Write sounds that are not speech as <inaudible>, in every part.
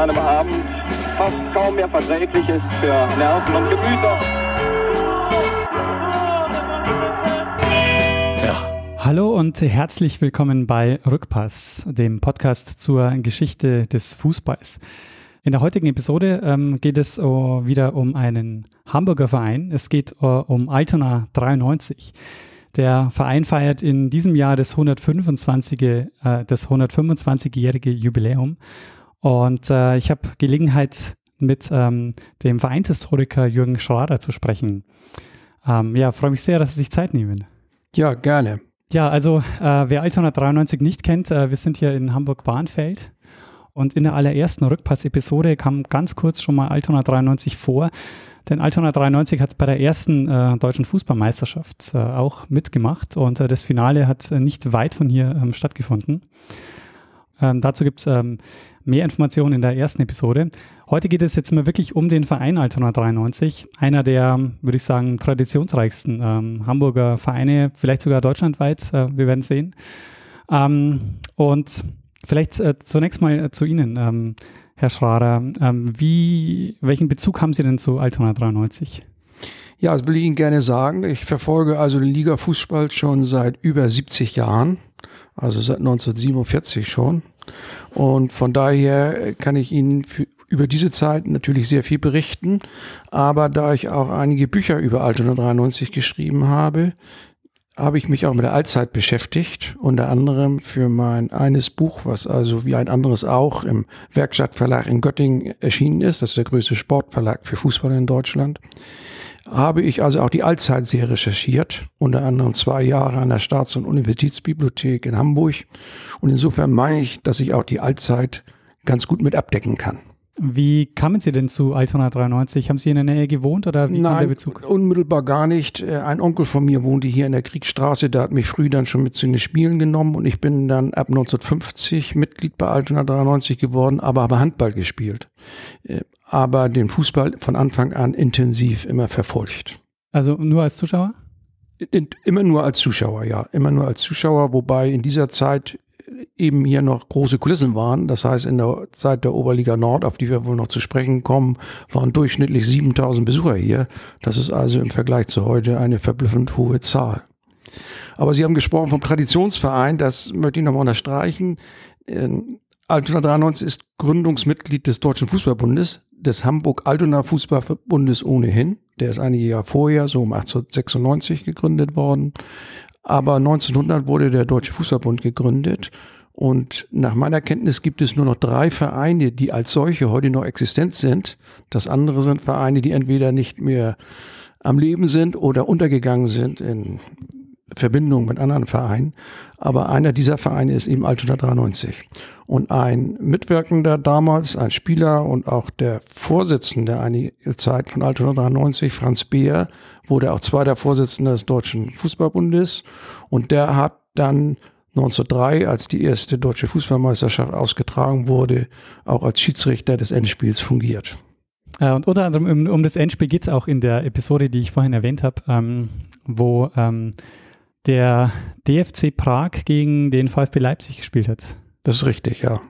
einem Abend fast kaum mehr verträglich ist für Nerven und Gemüter. Hallo und herzlich willkommen bei Rückpass, dem Podcast zur Geschichte des Fußballs. In der heutigen Episode ähm, geht es uh, wieder um einen Hamburger Verein. Es geht uh, um Altona 93. Der Verein feiert in diesem Jahr das 125, äh, das 125-jährige Jubiläum. Und äh, ich habe Gelegenheit, mit ähm, dem Vereinshistoriker Jürgen Schrader zu sprechen. Ähm, ja, freue mich sehr, dass Sie sich Zeit nehmen. Ja, gerne. Ja, also äh, wer Altona 93 nicht kennt, äh, wir sind hier in Hamburg-Bahnfeld. Und in der allerersten Rückpass-Episode kam ganz kurz schon mal Altona 93 vor. Denn Altona 93 hat bei der ersten äh, deutschen Fußballmeisterschaft äh, auch mitgemacht und äh, das Finale hat äh, nicht weit von hier ähm, stattgefunden. Ähm, dazu gibt es ähm, mehr Informationen in der ersten Episode. Heute geht es jetzt mal wirklich um den Verein Altona 93, einer der, würde ich sagen, traditionsreichsten ähm, Hamburger Vereine, vielleicht sogar deutschlandweit. Äh, wir werden sehen. Ähm, und vielleicht äh, zunächst mal äh, zu Ihnen, ähm, Herr Schrader. Ähm, wie, welchen Bezug haben Sie denn zu Altona 93? Ja, das will ich Ihnen gerne sagen. Ich verfolge also den Liga-Fußball schon seit über 70 Jahren, also seit 1947 schon. Und von daher kann ich Ihnen für, über diese Zeit natürlich sehr viel berichten. Aber da ich auch einige Bücher über Altona 93 geschrieben habe, habe ich mich auch mit der Allzeit beschäftigt, unter anderem für mein eines Buch, was also wie ein anderes auch im Werkstattverlag in Göttingen erschienen ist. Das ist der größte Sportverlag für Fußball in Deutschland habe ich also auch die Allzeit sehr recherchiert, unter anderem zwei Jahre an der Staats- und Universitätsbibliothek in Hamburg. Und insofern meine ich, dass ich auch die Allzeit ganz gut mit abdecken kann. Wie kamen Sie denn zu Altona 93? Haben Sie in der Nähe gewohnt oder wie Nein, kam der Bezug? unmittelbar gar nicht. Äh, ein Onkel von mir wohnte hier in der Kriegsstraße, der hat mich früh dann schon mit zu den Spielen genommen und ich bin dann ab 1950 Mitglied bei Altona 93 geworden, aber habe Handball gespielt. Aber den Fußball von Anfang an intensiv immer verfolgt. Also nur als Zuschauer? Immer nur als Zuschauer, ja. Immer nur als Zuschauer, wobei in dieser Zeit eben hier noch große Kulissen waren. Das heißt, in der Zeit der Oberliga Nord, auf die wir wohl noch zu sprechen kommen, waren durchschnittlich 7000 Besucher hier. Das ist also im Vergleich zu heute eine verblüffend hohe Zahl. Aber Sie haben gesprochen vom Traditionsverein, das möchte ich nochmal unterstreichen. Altona 93 ist Gründungsmitglied des Deutschen Fußballbundes, des Hamburg-Altona Fußballverbundes ohnehin. Der ist einige Jahre vorher, so um 1896 gegründet worden. Aber 1900 wurde der Deutsche Fußballbund gegründet. Und nach meiner Kenntnis gibt es nur noch drei Vereine, die als solche heute noch existent sind. Das andere sind Vereine, die entweder nicht mehr am Leben sind oder untergegangen sind in Verbindung mit anderen Vereinen. Aber einer dieser Vereine ist eben Altona 93. Und ein Mitwirkender damals, ein Spieler und auch der Vorsitzende einige Zeit von Altona 93, Franz Beer, wurde auch zweiter Vorsitzender des Deutschen Fußballbundes. Und der hat dann 1903, als die erste deutsche Fußballmeisterschaft ausgetragen wurde, auch als Schiedsrichter des Endspiels fungiert. Äh, und unter anderem um, um das Endspiel geht es auch in der Episode, die ich vorhin erwähnt habe, ähm, wo ähm, der DFC Prag gegen den VfB Leipzig gespielt hat. Das ist richtig, ja.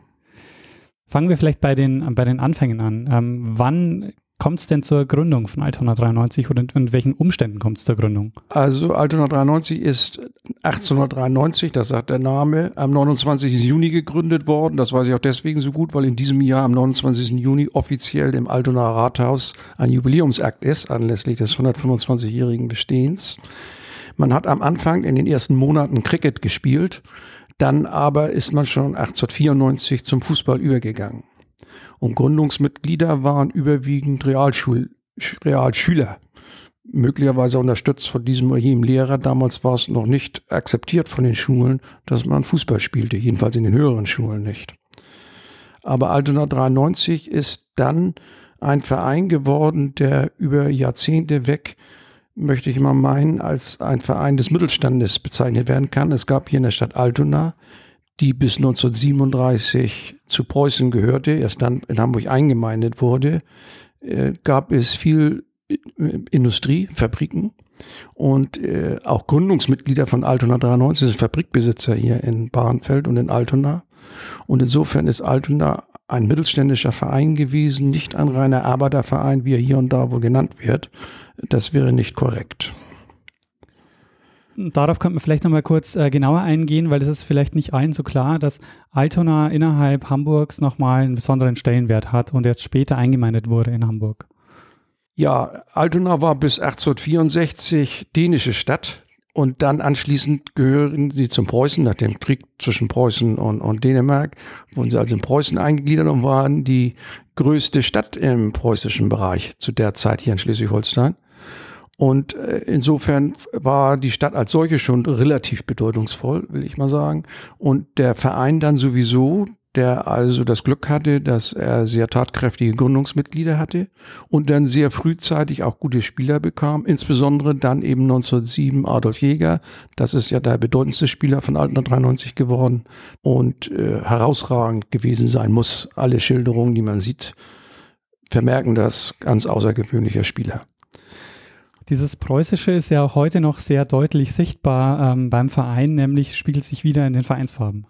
Fangen wir vielleicht bei den, bei den Anfängen an. Ähm, wann kommt es denn zur Gründung von Altona 93 oder in welchen Umständen kommt es zur Gründung? Also Altona 93 ist 1893, das sagt der Name, am 29. Juni gegründet worden. Das weiß ich auch deswegen so gut, weil in diesem Jahr am 29. Juni offiziell im Altona Rathaus ein Jubiläumsakt ist, anlässlich des 125-jährigen Bestehens. Man hat am Anfang in den ersten Monaten Cricket gespielt, dann aber ist man schon 1894 zum Fußball übergegangen. Und Gründungsmitglieder waren überwiegend Realschul Realschüler, möglicherweise unterstützt von diesem oder jenem Lehrer. Damals war es noch nicht akzeptiert von den Schulen, dass man Fußball spielte, jedenfalls in den höheren Schulen nicht. Aber Altona 93 ist dann ein Verein geworden, der über Jahrzehnte weg möchte ich mal meinen, als ein Verein des Mittelstandes bezeichnet werden kann. Es gab hier in der Stadt Altona, die bis 1937 zu Preußen gehörte, erst dann in Hamburg eingemeindet wurde, äh, gab es viel äh, Industrie, Fabriken und äh, auch Gründungsmitglieder von Altona 93 sind Fabrikbesitzer hier in Bahrenfeld und in Altona. Und insofern ist Altona ein mittelständischer Verein gewesen, nicht ein reiner Arbeiterverein, wie er hier und da wohl genannt wird. Das wäre nicht korrekt. Darauf könnte man vielleicht nochmal kurz äh, genauer eingehen, weil es ist vielleicht nicht allen so klar, dass Altona innerhalb Hamburgs nochmal einen besonderen Stellenwert hat und jetzt später eingemeindet wurde in Hamburg. Ja, Altona war bis 1864 dänische Stadt und dann anschließend gehören sie zum Preußen, nach dem Krieg zwischen Preußen und, und Dänemark, wurden sie also in Preußen eingegliedert und waren die größte Stadt im preußischen Bereich zu der Zeit hier in Schleswig-Holstein. Und äh, insofern war die Stadt als solche schon relativ bedeutungsvoll, will ich mal sagen. Und der Verein dann sowieso, der also das Glück hatte, dass er sehr tatkräftige Gründungsmitglieder hatte und dann sehr frühzeitig auch gute Spieler bekam, insbesondere dann eben 1907 Adolf Jäger, das ist ja der bedeutendste Spieler von Altena 93 geworden und äh, herausragend gewesen sein muss. Alle Schilderungen, die man sieht, vermerken das, ganz außergewöhnlicher Spieler. Dieses Preußische ist ja auch heute noch sehr deutlich sichtbar ähm, beim Verein, nämlich spiegelt sich wieder in den Vereinsfarben.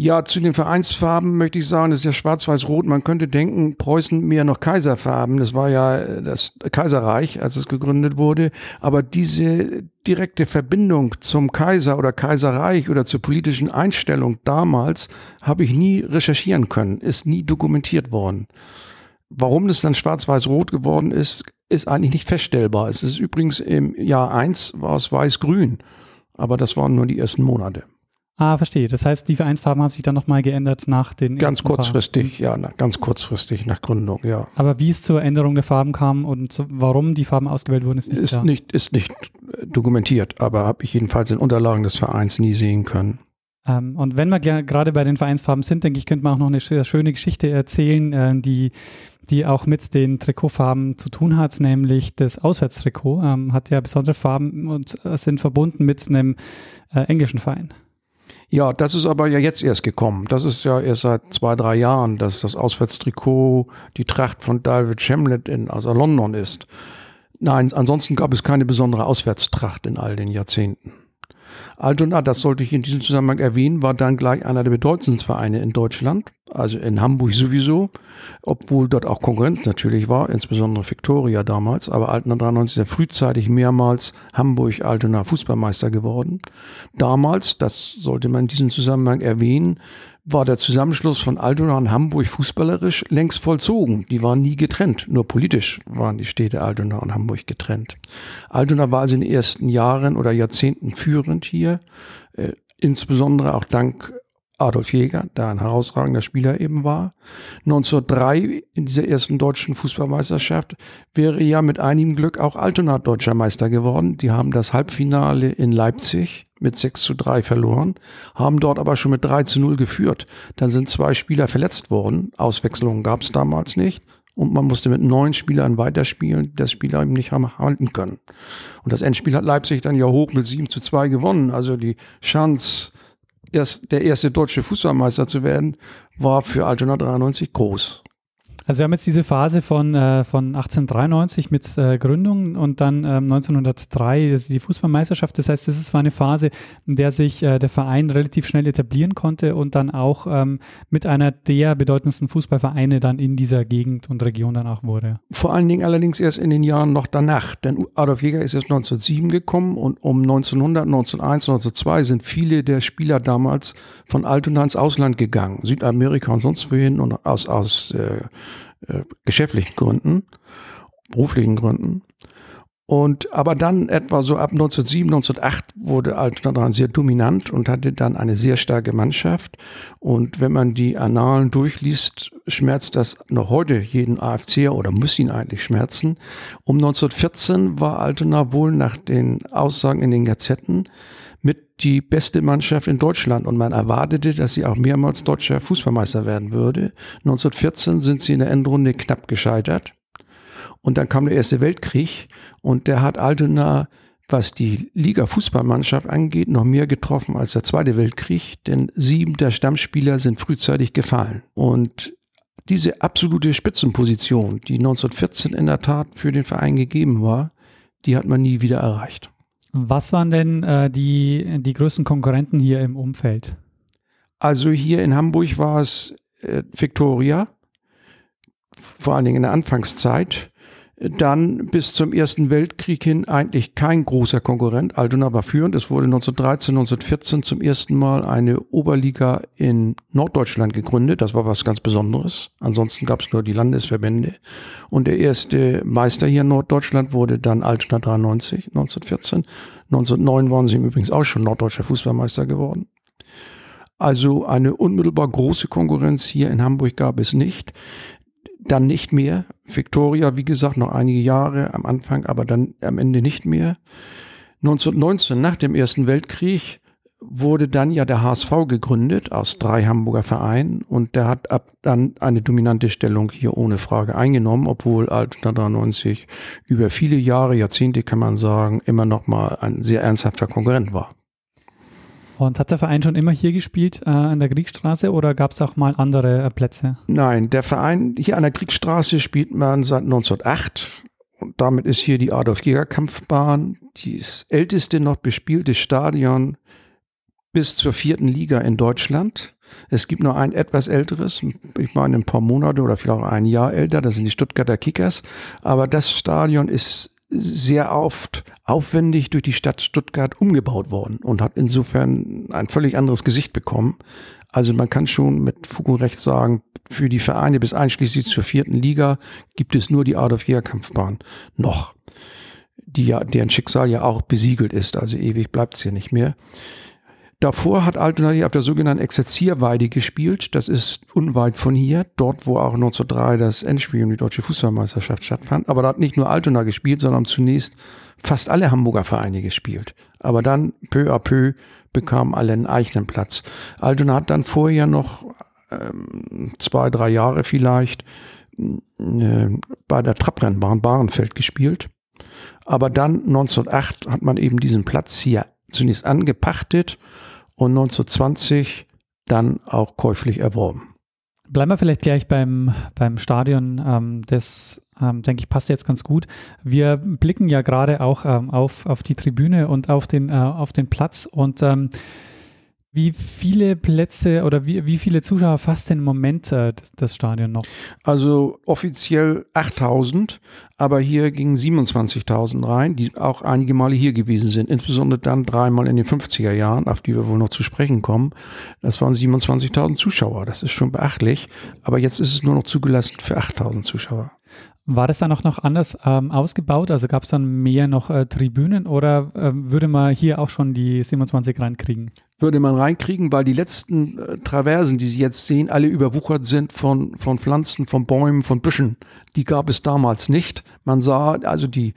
Ja, zu den Vereinsfarben möchte ich sagen, das ist ja schwarz-weiß-rot. Man könnte denken, Preußen mehr noch Kaiserfarben. Das war ja äh, das Kaiserreich, als es gegründet wurde. Aber diese direkte Verbindung zum Kaiser oder Kaiserreich oder zur politischen Einstellung damals habe ich nie recherchieren können, ist nie dokumentiert worden. Warum das dann schwarz-weiß-rot geworden ist, ist eigentlich nicht feststellbar. Es ist übrigens im Jahr eins war es weiß-grün. Aber das waren nur die ersten Monate. Ah, verstehe. Das heißt, die Vereinsfarben haben sich dann nochmal geändert nach den. Ganz kurzfristig, Farben. ja, ganz kurzfristig nach Gründung, ja. Aber wie es zur Änderung der Farben kam und zu, warum die Farben ausgewählt wurden, ist nicht ist klar. nicht Ist nicht dokumentiert, aber habe ich jedenfalls in Unterlagen des Vereins nie sehen können. Ähm, und wenn wir gerade bei den Vereinsfarben sind, denke ich, könnte man auch noch eine schöne Geschichte erzählen, äh, die, die auch mit den Trikotfarben zu tun hat, nämlich das Auswärtstrikot ähm, hat ja besondere Farben und äh, sind verbunden mit einem äh, englischen Verein. Ja, das ist aber ja jetzt erst gekommen. Das ist ja erst seit zwei, drei Jahren, dass das Auswärtstrikot die Tracht von David Shemlet in also London ist. Nein, ansonsten gab es keine besondere Auswärtstracht in all den Jahrzehnten. Altona, das sollte ich in diesem Zusammenhang erwähnen, war dann gleich einer der bedeutendsten Vereine in Deutschland, also in Hamburg sowieso, obwohl dort auch Konkurrenz natürlich war, insbesondere Victoria damals, aber Altona 93 ist ja frühzeitig mehrmals Hamburg-Altona Fußballmeister geworden. Damals, das sollte man in diesem Zusammenhang erwähnen, war der Zusammenschluss von Altona und Hamburg fußballerisch längst vollzogen. Die waren nie getrennt. Nur politisch waren die Städte Altona und Hamburg getrennt. Altona war also in den ersten Jahren oder Jahrzehnten führend hier, äh, insbesondere auch dank Adolf Jäger, der ein herausragender Spieler eben war. 1903 in dieser ersten deutschen Fußballmeisterschaft wäre ja mit einigem Glück auch Altona deutscher Meister geworden. Die haben das Halbfinale in Leipzig mit 6 zu 3 verloren, haben dort aber schon mit 3 zu 0 geführt. Dann sind zwei Spieler verletzt worden. Auswechslungen gab es damals nicht. Und man musste mit neun Spielern weiterspielen, die das Spieler eben nicht haben halten können. Und das Endspiel hat Leipzig dann ja hoch mit 7 zu 2 gewonnen. Also die Chance, erst der erste deutsche Fußballmeister zu werden, war für Altona 93 groß. Also wir haben jetzt diese Phase von, äh, von 1893 mit äh, Gründung und dann ähm, 1903 das die Fußballmeisterschaft. Das heißt, das war eine Phase, in der sich äh, der Verein relativ schnell etablieren konnte und dann auch ähm, mit einer der bedeutendsten Fußballvereine dann in dieser Gegend und Region dann auch wurde. Vor allen Dingen allerdings erst in den Jahren noch danach, denn Adolf Jäger ist erst 1907 gekommen und um 1900, 1901, 1902 sind viele der Spieler damals von Altona ins Ausland gegangen, Südamerika und sonst wohin und aus, aus äh, äh, geschäftlichen Gründen, beruflichen Gründen. Und aber dann etwa so ab 1907, 1908 wurde Altona sehr dominant und hatte dann eine sehr starke Mannschaft. Und wenn man die Annalen durchliest, schmerzt das noch heute jeden AFC oder muss ihn eigentlich schmerzen. Um 1914 war Altona wohl nach den Aussagen in den Gazetten die beste Mannschaft in Deutschland und man erwartete, dass sie auch mehrmals deutscher Fußballmeister werden würde. 1914 sind sie in der Endrunde knapp gescheitert und dann kam der Erste Weltkrieg und der hat Altona was die Liga-Fußballmannschaft angeht, noch mehr getroffen als der Zweite Weltkrieg, denn sieben der Stammspieler sind frühzeitig gefallen. Und diese absolute Spitzenposition, die 1914 in der Tat für den Verein gegeben war, die hat man nie wieder erreicht. Was waren denn äh, die, die größten Konkurrenten hier im Umfeld? Also hier in Hamburg war es äh, Victoria, vor allen Dingen in der Anfangszeit. Dann bis zum Ersten Weltkrieg hin eigentlich kein großer Konkurrent. Altona war führend. Es wurde 1913, 1914 zum ersten Mal eine Oberliga in Norddeutschland gegründet. Das war was ganz Besonderes. Ansonsten gab es nur die Landesverbände. Und der erste Meister hier in Norddeutschland wurde dann Altona 93, 1914. 1909 waren sie übrigens auch schon norddeutscher Fußballmeister geworden. Also eine unmittelbar große Konkurrenz hier in Hamburg gab es nicht dann nicht mehr. Victoria, wie gesagt, noch einige Jahre am Anfang, aber dann am Ende nicht mehr. 1919, nach dem Ersten Weltkrieg, wurde dann ja der HSV gegründet aus drei Hamburger Vereinen und der hat ab dann eine dominante Stellung hier ohne Frage eingenommen, obwohl Altona 93 über viele Jahre, Jahrzehnte kann man sagen, immer noch mal ein sehr ernsthafter Konkurrent war. Und hat der Verein schon immer hier gespielt, äh, an der Kriegstraße, oder gab es auch mal andere äh, Plätze? Nein, der Verein hier an der Kriegstraße spielt man seit 1908. Und damit ist hier die Adolf-Jäger-Kampfbahn, das älteste noch bespielte Stadion bis zur vierten Liga in Deutschland. Es gibt noch ein etwas älteres, ich meine ein paar Monate oder vielleicht auch ein Jahr älter, das sind die Stuttgarter Kickers. Aber das Stadion ist sehr oft aufwendig durch die Stadt Stuttgart umgebaut worden und hat insofern ein völlig anderes Gesicht bekommen. Also man kann schon mit Fug und Recht sagen, für die Vereine bis einschließlich zur vierten Liga gibt es nur die Adolf-Jäger-Kampfbahn noch, die ja, deren Schicksal ja auch besiegelt ist, also ewig bleibt es hier nicht mehr. Davor hat Altona hier auf der sogenannten Exerzierweide gespielt. Das ist unweit von hier, dort wo auch 1903 das Endspiel um die deutsche Fußballmeisterschaft stattfand. Aber da hat nicht nur Altona gespielt, sondern zunächst fast alle Hamburger Vereine gespielt. Aber dann peu à peu bekamen alle einen eigenen Platz. Altona hat dann vorher noch ähm, zwei, drei Jahre vielleicht äh, bei der Trabrennbahn Bahrenfeld gespielt. Aber dann 1908 hat man eben diesen Platz hier zunächst angepachtet und 1920 dann auch käuflich erworben. Bleiben wir vielleicht gleich beim, beim Stadion. Ähm, das, ähm, denke ich, passt jetzt ganz gut. Wir blicken ja gerade auch ähm, auf, auf die Tribüne und auf den, äh, auf den Platz und ähm, wie viele Plätze oder wie, wie viele Zuschauer fasst denn im Moment äh, das Stadion noch? Also offiziell 8000, aber hier gingen 27.000 rein, die auch einige Male hier gewesen sind, insbesondere dann dreimal in den 50er Jahren, auf die wir wohl noch zu sprechen kommen. Das waren 27.000 Zuschauer, das ist schon beachtlich, aber jetzt ist es nur noch zugelassen für 8000 Zuschauer. War das dann auch noch anders ähm, ausgebaut? Also gab es dann mehr noch äh, Tribünen oder äh, würde man hier auch schon die 27 reinkriegen? Würde man reinkriegen, weil die letzten äh, Traversen, die Sie jetzt sehen, alle überwuchert sind von, von Pflanzen, von Bäumen, von Büschen. Die gab es damals nicht. Man sah also die,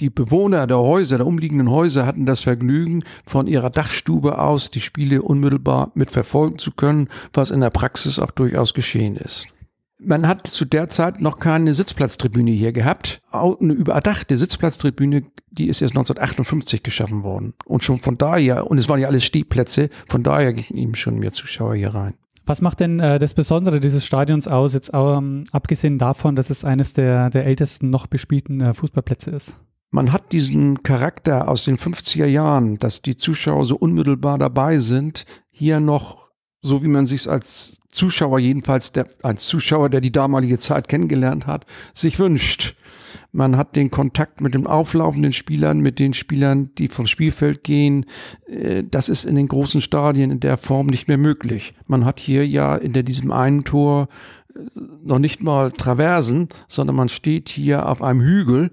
die Bewohner der Häuser, der umliegenden Häuser hatten das Vergnügen, von ihrer Dachstube aus die Spiele unmittelbar mitverfolgen zu können, was in der Praxis auch durchaus geschehen ist. Man hat zu der Zeit noch keine Sitzplatztribüne hier gehabt. Eine überdachte Sitzplatztribüne, die ist erst 1958 geschaffen worden. Und schon von daher, und es waren ja alles Stehplätze, von daher gingen ihm schon mehr Zuschauer hier rein. Was macht denn äh, das Besondere dieses Stadions aus, jetzt ähm, abgesehen davon, dass es eines der, der ältesten noch bespielten äh, Fußballplätze ist? Man hat diesen Charakter aus den 50er Jahren, dass die Zuschauer so unmittelbar dabei sind, hier noch so wie man sich als Zuschauer, jedenfalls der, als Zuschauer, der die damalige Zeit kennengelernt hat, sich wünscht. Man hat den Kontakt mit den auflaufenden Spielern, mit den Spielern, die vom Spielfeld gehen. Äh, das ist in den großen Stadien in der Form nicht mehr möglich. Man hat hier ja in diesem einen Tor äh, noch nicht mal Traversen, sondern man steht hier auf einem Hügel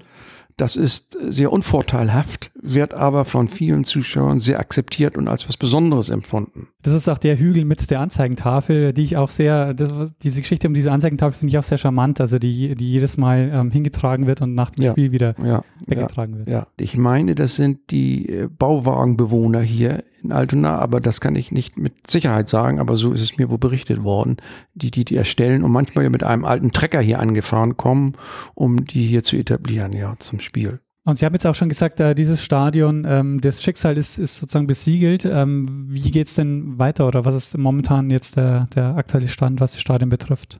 das ist sehr unvorteilhaft, wird aber von vielen Zuschauern sehr akzeptiert und als was Besonderes empfunden. Das ist auch der Hügel mit der Anzeigentafel, die ich auch sehr, das, diese Geschichte um diese Anzeigentafel finde ich auch sehr charmant, also die, die jedes Mal ähm, hingetragen wird und nach dem ja, Spiel wieder ja, weggetragen ja, wird. Ja, ich meine, das sind die äh, Bauwagenbewohner hier in Altona, aber das kann ich nicht mit Sicherheit sagen, aber so ist es mir wohl berichtet worden, die, die die erstellen und manchmal ja mit einem alten Trecker hier angefahren kommen, um die hier zu etablieren, ja, zum Spiel. Und Sie haben jetzt auch schon gesagt, äh, dieses Stadion, ähm, das Schicksal ist, ist sozusagen besiegelt. Ähm, wie geht es denn weiter oder was ist momentan jetzt der, der aktuelle Stand, was das Stadion betrifft?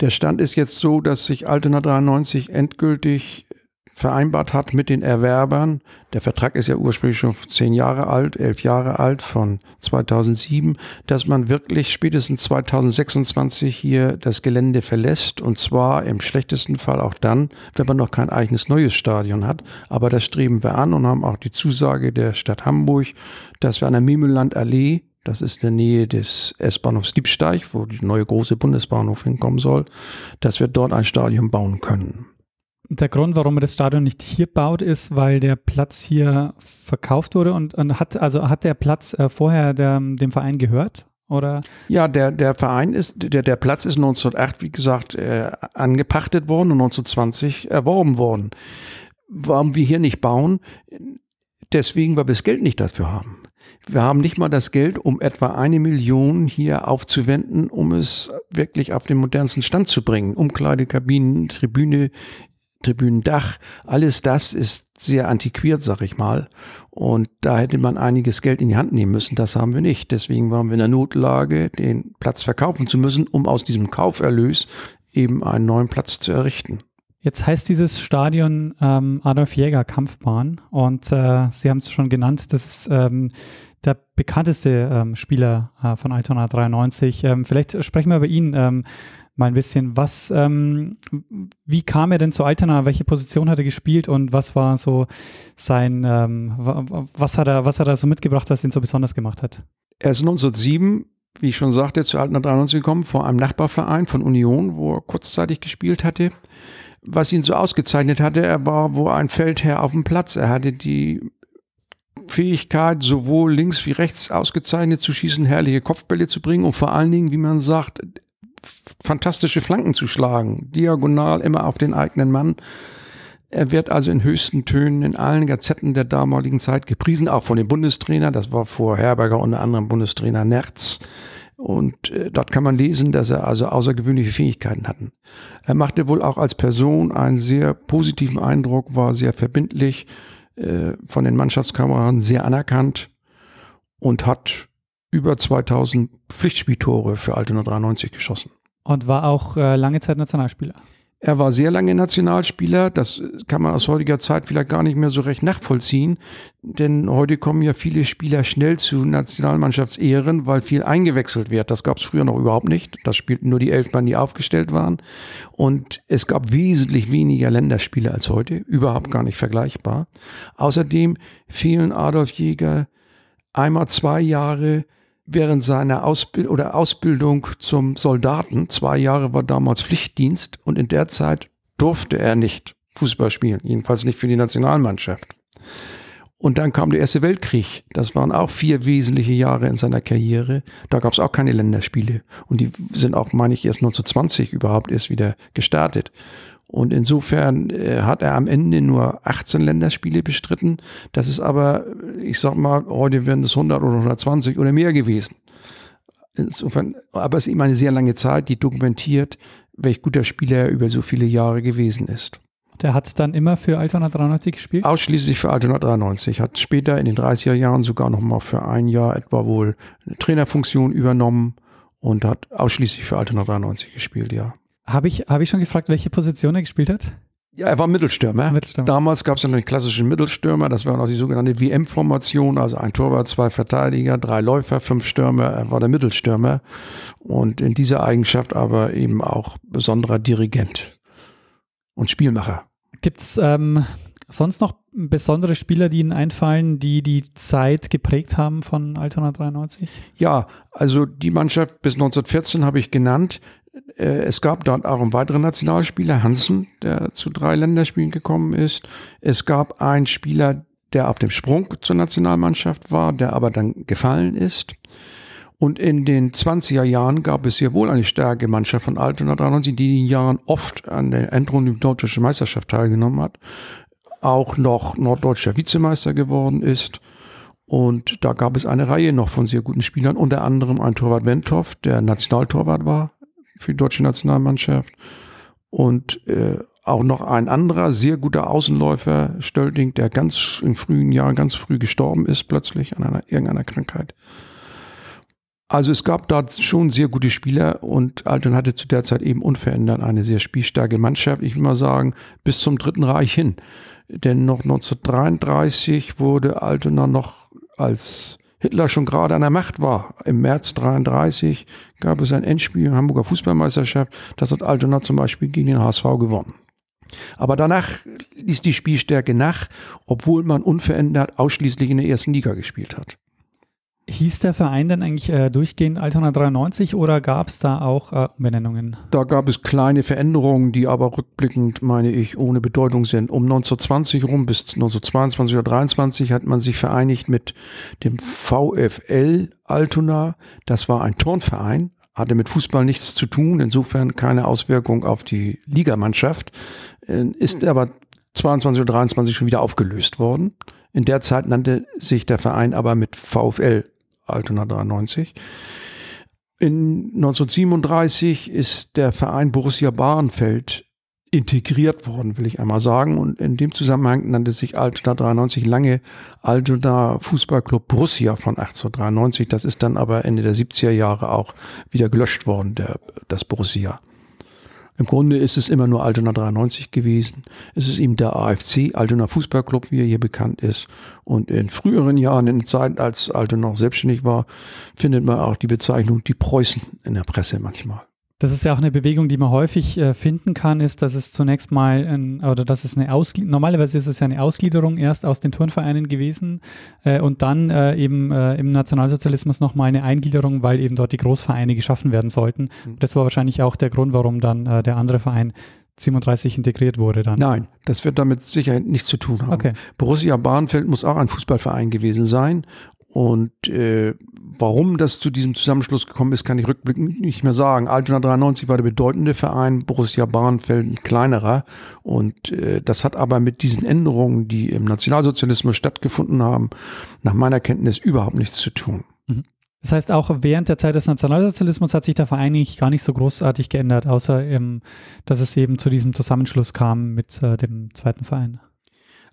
Der Stand ist jetzt so, dass sich Altona 93 endgültig vereinbart hat mit den Erwerbern. Der Vertrag ist ja ursprünglich schon zehn Jahre alt, elf Jahre alt von 2007, dass man wirklich spätestens 2026 hier das Gelände verlässt und zwar im schlechtesten Fall auch dann, wenn man noch kein eigenes neues Stadion hat. Aber das streben wir an und haben auch die Zusage der Stadt Hamburg, dass wir an der Memeland-Allee das ist in der Nähe des S-Bahnhofs Diebsteig, wo die neue große Bundesbahnhof hinkommen soll, dass wir dort ein Stadion bauen können. Der Grund, warum man das Stadion nicht hier baut, ist, weil der Platz hier verkauft wurde und, und hat, also hat der Platz äh, vorher der, dem Verein gehört? Oder? Ja, der, der Verein ist, der, der Platz ist 1908, wie gesagt, äh, angepachtet worden und 1920 erworben worden. Warum wir hier nicht bauen? Deswegen, weil wir das Geld nicht dafür haben. Wir haben nicht mal das Geld, um etwa eine Million hier aufzuwenden, um es wirklich auf den modernsten Stand zu bringen. Umkleidekabinen, Tribüne, Tribünendach, alles das ist sehr antiquiert, sag ich mal. Und da hätte man einiges Geld in die Hand nehmen müssen. Das haben wir nicht. Deswegen waren wir in der Notlage, den Platz verkaufen zu müssen, um aus diesem Kauferlös eben einen neuen Platz zu errichten. Jetzt heißt dieses Stadion ähm, Adolf Jäger Kampfbahn und äh, Sie haben es schon genannt, das ist ähm, der bekannteste ähm, Spieler äh, von Altona 93. Ähm, vielleicht sprechen wir über ihn ähm, mal ein bisschen. Was, ähm, wie kam er denn zu Altona? Welche Position hat er gespielt und was war so sein, was hat er, was hat er so mitgebracht, was ihn so besonders gemacht hat? Er ist 1907 wie ich schon sagte, zu Altona 93 gekommen, vor einem Nachbarverein von Union, wo er kurzzeitig gespielt hatte was ihn so ausgezeichnet hatte, er war wo ein Feldherr auf dem Platz. Er hatte die Fähigkeit, sowohl links wie rechts ausgezeichnet zu schießen, herrliche Kopfbälle zu bringen und vor allen Dingen, wie man sagt, fantastische Flanken zu schlagen, diagonal immer auf den eigenen Mann. Er wird also in höchsten Tönen in allen Gazetten der damaligen Zeit gepriesen, auch von dem Bundestrainer. Das war vor Herberger unter anderem Bundestrainer Nerz. Und äh, dort kann man lesen, dass er also außergewöhnliche Fähigkeiten hatten. Er machte wohl auch als Person einen sehr positiven Eindruck, war sehr verbindlich, äh, von den Mannschaftskameraden sehr anerkannt und hat über 2000 Pflichtspieltore für Altona 93 geschossen. Und war auch äh, lange Zeit Nationalspieler. Er war sehr lange Nationalspieler. Das kann man aus heutiger Zeit vielleicht gar nicht mehr so recht nachvollziehen. Denn heute kommen ja viele Spieler schnell zu Nationalmannschaftsehren, weil viel eingewechselt wird. Das gab es früher noch überhaupt nicht. Das spielten nur die elf Mann, die aufgestellt waren. Und es gab wesentlich weniger Länderspiele als heute. Überhaupt gar nicht vergleichbar. Außerdem fehlen Adolf Jäger einmal zwei Jahre während seiner Ausbild oder Ausbildung zum Soldaten, zwei Jahre war damals Pflichtdienst und in der Zeit durfte er nicht Fußball spielen, jedenfalls nicht für die Nationalmannschaft. Und dann kam der Erste Weltkrieg. Das waren auch vier wesentliche Jahre in seiner Karriere. Da gab es auch keine Länderspiele. Und die sind auch, meine ich, erst 1920 überhaupt erst wieder gestartet. Und insofern äh, hat er am Ende nur 18 Länderspiele bestritten. Das ist aber, ich sag mal, heute werden es 100 oder 120 oder mehr gewesen. Insofern, aber es ist eben eine sehr lange Zeit, die dokumentiert, welch guter Spieler er über so viele Jahre gewesen ist. Der hat dann immer für Altona 93 gespielt? Ausschließlich für Altona 93. Hat später in den 30er Jahren sogar noch mal für ein Jahr etwa wohl eine Trainerfunktion übernommen und hat ausschließlich für Altona 93 gespielt, ja. Habe ich, hab ich schon gefragt, welche Position er gespielt hat? Ja, er war Mittelstürmer. Mittelstürmer. Damals gab es ja noch den klassischen Mittelstürmer, das war noch die sogenannte WM-Formation, also ein Torwart, zwei Verteidiger, drei Läufer, fünf Stürmer, er war der Mittelstürmer und in dieser Eigenschaft aber eben auch besonderer Dirigent und Spielmacher. Gibt es ähm, sonst noch besondere Spieler, die Ihnen einfallen, die die Zeit geprägt haben von Altona 93? Ja, also die Mannschaft bis 1914 habe ich genannt. Äh, es gab dort auch einen weiteren Nationalspieler, Hansen, der zu drei Länderspielen gekommen ist. Es gab einen Spieler, der auf dem Sprung zur Nationalmannschaft war, der aber dann gefallen ist. Und in den 20er Jahren gab es hier wohl eine starke Mannschaft von Altona 93, die in den Jahren oft an der Endrunde der Deutschen Meisterschaft teilgenommen hat, auch noch norddeutscher Vizemeister geworden ist. Und da gab es eine Reihe noch von sehr guten Spielern, unter anderem ein Torwart Wentoff, der Nationaltorwart war für die deutsche Nationalmannschaft. Und äh, auch noch ein anderer sehr guter Außenläufer, Stölding, der ganz in frühen Jahren ganz früh gestorben ist, plötzlich an einer irgendeiner Krankheit. Also es gab da schon sehr gute Spieler und Altona hatte zu der Zeit eben unverändert eine sehr spielstarke Mannschaft. Ich will mal sagen, bis zum Dritten Reich hin. Denn noch 1933 wurde Altona noch als Hitler schon gerade an der Macht war. Im März 33 gab es ein Endspiel in Hamburger Fußballmeisterschaft. Das hat Altona zum Beispiel gegen den HSV gewonnen. Aber danach ließ die Spielstärke nach, obwohl man unverändert ausschließlich in der ersten Liga gespielt hat. Hieß der Verein denn eigentlich äh, durchgehend Altona 93 oder gab es da auch äh, Umbenennungen? Da gab es kleine Veränderungen, die aber rückblickend, meine ich, ohne Bedeutung sind. Um 1920 rum bis 1922 oder 23 hat man sich vereinigt mit dem VfL Altona. Das war ein Turnverein, hatte mit Fußball nichts zu tun, insofern keine Auswirkung auf die Ligamannschaft, äh, ist aber 22 oder 23 schon wieder aufgelöst worden. In der Zeit nannte sich der Verein aber mit VfL Altona 93. In 1937 ist der Verein Borussia Bahrenfeld integriert worden, will ich einmal sagen. Und in dem Zusammenhang nannte sich Altona 93 lange Altona Fußballclub Borussia von 1893. Das ist dann aber Ende der 70er Jahre auch wieder gelöscht worden, der, das Borussia. Im Grunde ist es immer nur Altona 93 gewesen. Es ist eben der AFC, Altona Fußballclub, wie er hier bekannt ist. Und in früheren Jahren, in der Zeit, als Altona noch selbstständig war, findet man auch die Bezeichnung die Preußen in der Presse manchmal. Das ist ja auch eine Bewegung, die man häufig äh, finden kann, ist, dass es zunächst mal, ein, oder dass es eine Ausgliederung, normalerweise ist es ja eine Ausgliederung erst aus den Turnvereinen gewesen äh, und dann äh, eben äh, im Nationalsozialismus nochmal eine Eingliederung, weil eben dort die Großvereine geschaffen werden sollten. Mhm. Das war wahrscheinlich auch der Grund, warum dann äh, der andere Verein 37 integriert wurde dann. Nein, das wird damit sicher nichts zu tun haben. Okay. Borussia Bahnfeld muss auch ein Fußballverein gewesen sein und äh, warum das zu diesem Zusammenschluss gekommen ist, kann ich rückblickend nicht mehr sagen. Altona 93 war der bedeutende Verein, Borussia Bahrenfeld ein kleinerer. Und äh, das hat aber mit diesen Änderungen, die im Nationalsozialismus stattgefunden haben, nach meiner Kenntnis überhaupt nichts zu tun. Mhm. Das heißt, auch während der Zeit des Nationalsozialismus hat sich der Verein eigentlich gar nicht so großartig geändert, außer ähm, dass es eben zu diesem Zusammenschluss kam mit äh, dem zweiten Verein.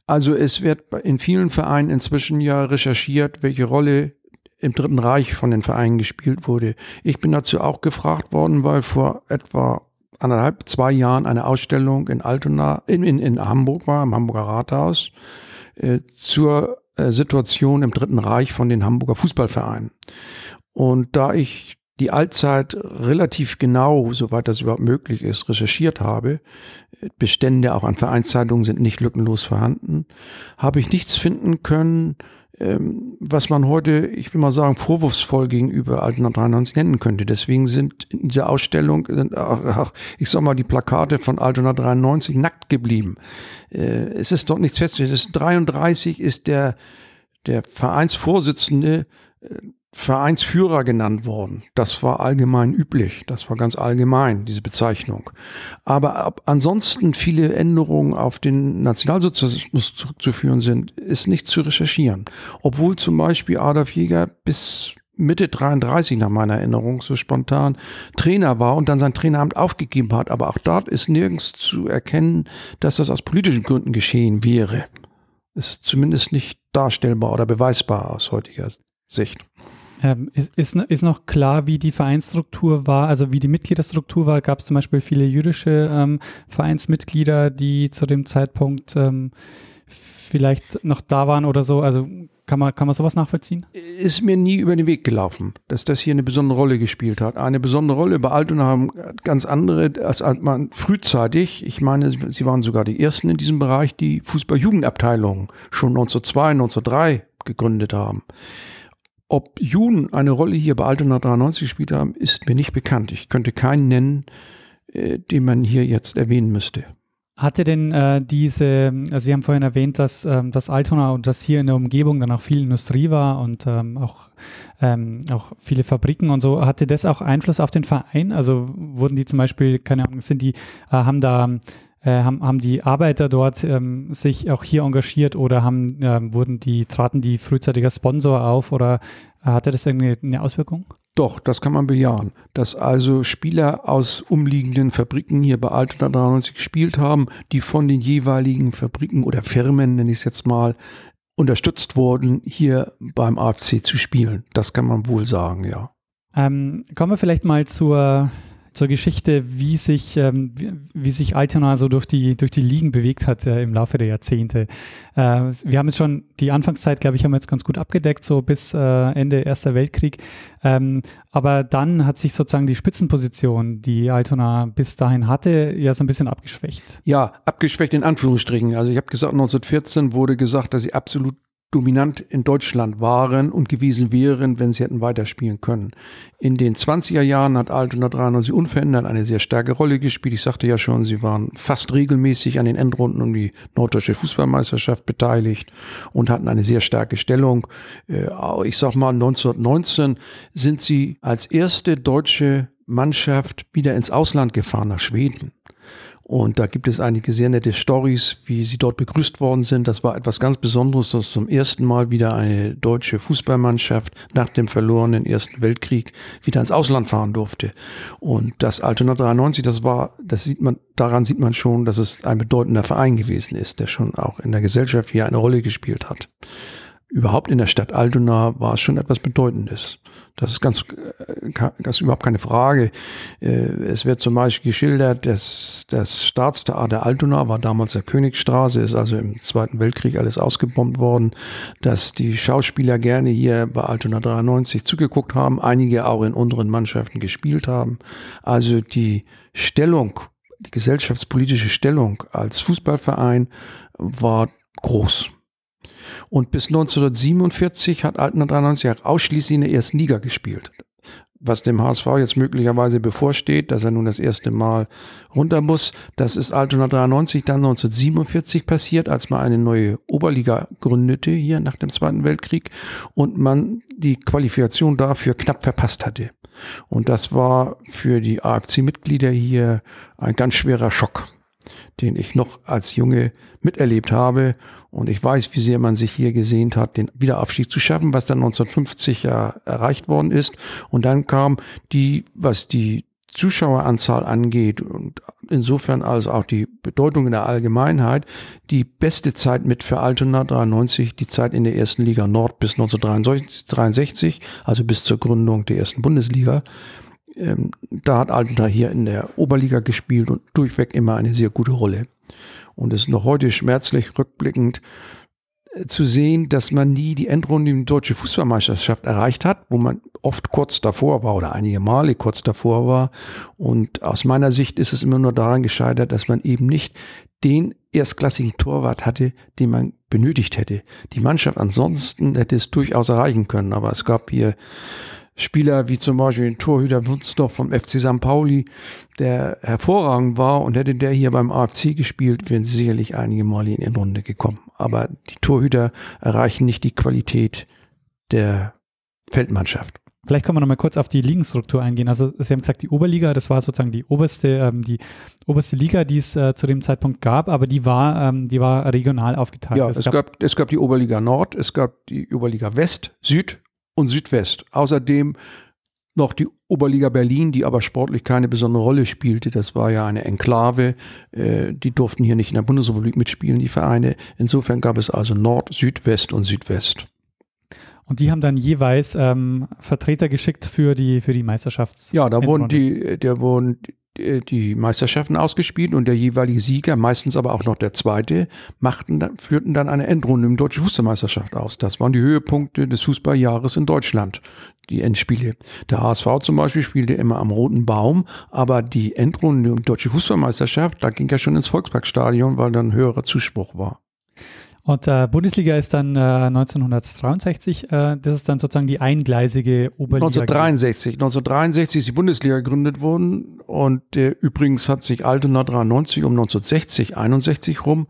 Also es wird in vielen Vereinen inzwischen ja recherchiert, welche Rolle im Dritten Reich von den Vereinen gespielt wurde. Ich bin dazu auch gefragt worden, weil vor etwa anderthalb, zwei Jahren eine Ausstellung in Altona, in, in, in Hamburg war, im Hamburger Rathaus, äh, zur äh, Situation im Dritten Reich von den Hamburger Fußballvereinen. Und da ich die Allzeit relativ genau, soweit das überhaupt möglich ist, recherchiert habe, Bestände auch an Vereinszeitungen sind nicht lückenlos vorhanden, habe ich nichts finden können, ähm, was man heute, ich will mal sagen, vorwurfsvoll gegenüber Altona 93 nennen könnte. Deswegen sind in dieser Ausstellung, ich sag mal, die Plakate von Altona 93 nackt geblieben. Äh, es ist dort nichts festzustellen. 33 ist der, der Vereinsvorsitzende äh, Vereinsführer genannt worden. Das war allgemein üblich. Das war ganz allgemein, diese Bezeichnung. Aber ab, ansonsten viele Änderungen auf den Nationalsozialismus zurückzuführen sind, ist nicht zu recherchieren. Obwohl zum Beispiel Adolf Jäger bis Mitte 33 nach meiner Erinnerung so spontan Trainer war und dann sein Traineramt aufgegeben hat. Aber auch dort ist nirgends zu erkennen, dass das aus politischen Gründen geschehen wäre. Ist zumindest nicht darstellbar oder beweisbar aus heutiger Sicht. Ähm, ist, ist, ist, noch klar, wie die Vereinsstruktur war, also wie die Mitgliederstruktur war? Gab es zum Beispiel viele jüdische ähm, Vereinsmitglieder, die zu dem Zeitpunkt ähm, vielleicht noch da waren oder so? Also kann man, kann man sowas nachvollziehen? Ist mir nie über den Weg gelaufen, dass das hier eine besondere Rolle gespielt hat. Eine besondere Rolle bei Altona haben ganz andere, als man frühzeitig, ich meine, sie waren sogar die ersten in diesem Bereich, die Fußball-Jugendabteilung schon 1902, 1903 gegründet haben. Ob Juden eine Rolle hier bei Altona 93 gespielt haben, ist mir nicht bekannt. Ich könnte keinen nennen, äh, den man hier jetzt erwähnen müsste. Hatte denn äh, diese, also Sie haben vorhin erwähnt, dass ähm, das Altona und dass hier in der Umgebung dann auch viel Industrie war und ähm, auch, ähm, auch viele Fabriken und so, hatte das auch Einfluss auf den Verein? Also wurden die zum Beispiel, keine Ahnung, sind die, äh, haben da äh, haben, haben die Arbeiter dort ähm, sich auch hier engagiert oder haben, äh, wurden die, traten die frühzeitiger Sponsor auf oder äh, hatte das irgendwie eine Auswirkung? Doch, das kann man bejahen. Dass also Spieler aus umliegenden Fabriken hier bei Altona 93 gespielt haben, die von den jeweiligen Fabriken oder Firmen, nenne ich es jetzt mal, unterstützt wurden, hier beim AFC zu spielen. Das kann man wohl sagen, ja. Ähm, kommen wir vielleicht mal zur zur Geschichte, wie sich, ähm, wie, wie, sich Altona so durch die, durch die Ligen bewegt hat äh, im Laufe der Jahrzehnte. Äh, wir haben jetzt schon die Anfangszeit, glaube ich, haben wir jetzt ganz gut abgedeckt, so bis äh, Ende Erster Weltkrieg. Ähm, aber dann hat sich sozusagen die Spitzenposition, die Altona bis dahin hatte, ja so ein bisschen abgeschwächt. Ja, abgeschwächt in Anführungsstrichen. Also ich habe gesagt, 1914 wurde gesagt, dass sie absolut dominant in Deutschland waren und gewesen wären, wenn sie hätten weiterspielen können. In den 20er Jahren hat Altona 93 unverändert eine sehr starke Rolle gespielt. Ich sagte ja schon, sie waren fast regelmäßig an den Endrunden um die norddeutsche Fußballmeisterschaft beteiligt und hatten eine sehr starke Stellung. Äh, ich sag mal, 1919 sind sie als erste deutsche Mannschaft wieder ins Ausland gefahren, nach Schweden. Und da gibt es einige sehr nette Stories, wie sie dort begrüßt worden sind. Das war etwas ganz Besonderes, dass zum ersten Mal wieder eine deutsche Fußballmannschaft nach dem verlorenen Ersten Weltkrieg wieder ins Ausland fahren durfte. Und das Altona 93, das war, das sieht man, daran sieht man schon, dass es ein bedeutender Verein gewesen ist, der schon auch in der Gesellschaft hier eine Rolle gespielt hat überhaupt in der Stadt Altona war es schon etwas Bedeutendes. Das ist ganz, äh, ganz überhaupt keine Frage. Äh, es wird zum Beispiel geschildert, dass das Staatstheater Altona war damals der Königstraße, ist also im Zweiten Weltkrieg alles ausgebombt worden, dass die Schauspieler gerne hier bei Altona 93 zugeguckt haben, einige auch in unteren Mannschaften gespielt haben. Also die Stellung, die gesellschaftspolitische Stellung als Fußballverein war groß. Und bis 1947 hat Altona 93 ausschließlich in der ersten Liga gespielt. Was dem HSV jetzt möglicherweise bevorsteht, dass er nun das erste Mal runter muss, das ist Altona 93 dann 1947 passiert, als man eine neue Oberliga gründete hier nach dem Zweiten Weltkrieg und man die Qualifikation dafür knapp verpasst hatte. Und das war für die AFC-Mitglieder hier ein ganz schwerer Schock den ich noch als Junge miterlebt habe. Und ich weiß, wie sehr man sich hier gesehnt hat, den Wiederaufstieg zu schaffen, was dann 1950 ja erreicht worden ist. Und dann kam die, was die Zuschaueranzahl angeht und insofern also auch die Bedeutung in der Allgemeinheit, die beste Zeit mit für Altona 93, die Zeit in der ersten Liga Nord bis 1963, also bis zur Gründung der ersten Bundesliga ähm, da hat Altona hier in der Oberliga gespielt und durchweg immer eine sehr gute Rolle. Und es ist noch heute schmerzlich rückblickend äh, zu sehen, dass man nie die Endrunde in die deutsche Fußballmeisterschaft erreicht hat, wo man oft kurz davor war oder einige Male kurz davor war. Und aus meiner Sicht ist es immer nur daran gescheitert, dass man eben nicht den erstklassigen Torwart hatte, den man benötigt hätte. Die Mannschaft ansonsten hätte es durchaus erreichen können, aber es gab hier Spieler wie zum Beispiel den Torhüter Wunsdorf vom FC St. Pauli, der hervorragend war und hätte der hier beim AFC gespielt, wären sie sicherlich einige Male in die Runde gekommen. Aber die Torhüter erreichen nicht die Qualität der Feldmannschaft. Vielleicht können wir noch mal kurz auf die Ligenstruktur eingehen. Also Sie haben gesagt, die Oberliga, das war sozusagen die oberste, ähm, die oberste Liga, die es äh, zu dem Zeitpunkt gab, aber die war, ähm, die war regional aufgeteilt. Ja, es, es gab, gab, es gab die Oberliga Nord, es gab die Oberliga West, Süd und Südwest. Außerdem noch die Oberliga Berlin, die aber sportlich keine besondere Rolle spielte. Das war ja eine Enklave. Äh, die durften hier nicht in der Bundesrepublik mitspielen, die Vereine. Insofern gab es also Nord, Südwest und Südwest. Und die haben dann jeweils ähm, Vertreter geschickt für die, für die Meisterschafts. Ja, da wurden die, der wurden äh, die Meisterschaften ausgespielt und der jeweilige Sieger, meistens aber auch noch der zweite, machten, führten dann eine Endrunde im Deutschen Fußballmeisterschaft aus. Das waren die Höhepunkte des Fußballjahres in Deutschland, die Endspiele. Der HSV zum Beispiel spielte immer am Roten Baum, aber die Endrunde im Deutschen Fußballmeisterschaft, da ging er schon ins Volksparkstadion, weil dann höherer Zuspruch war. Und äh, Bundesliga ist dann äh, 1963, äh, das ist dann sozusagen die eingleisige Oberliga. 1963, 1963 ist die Bundesliga gegründet worden und äh, übrigens hat sich Altona 93 um 1960, 61 rum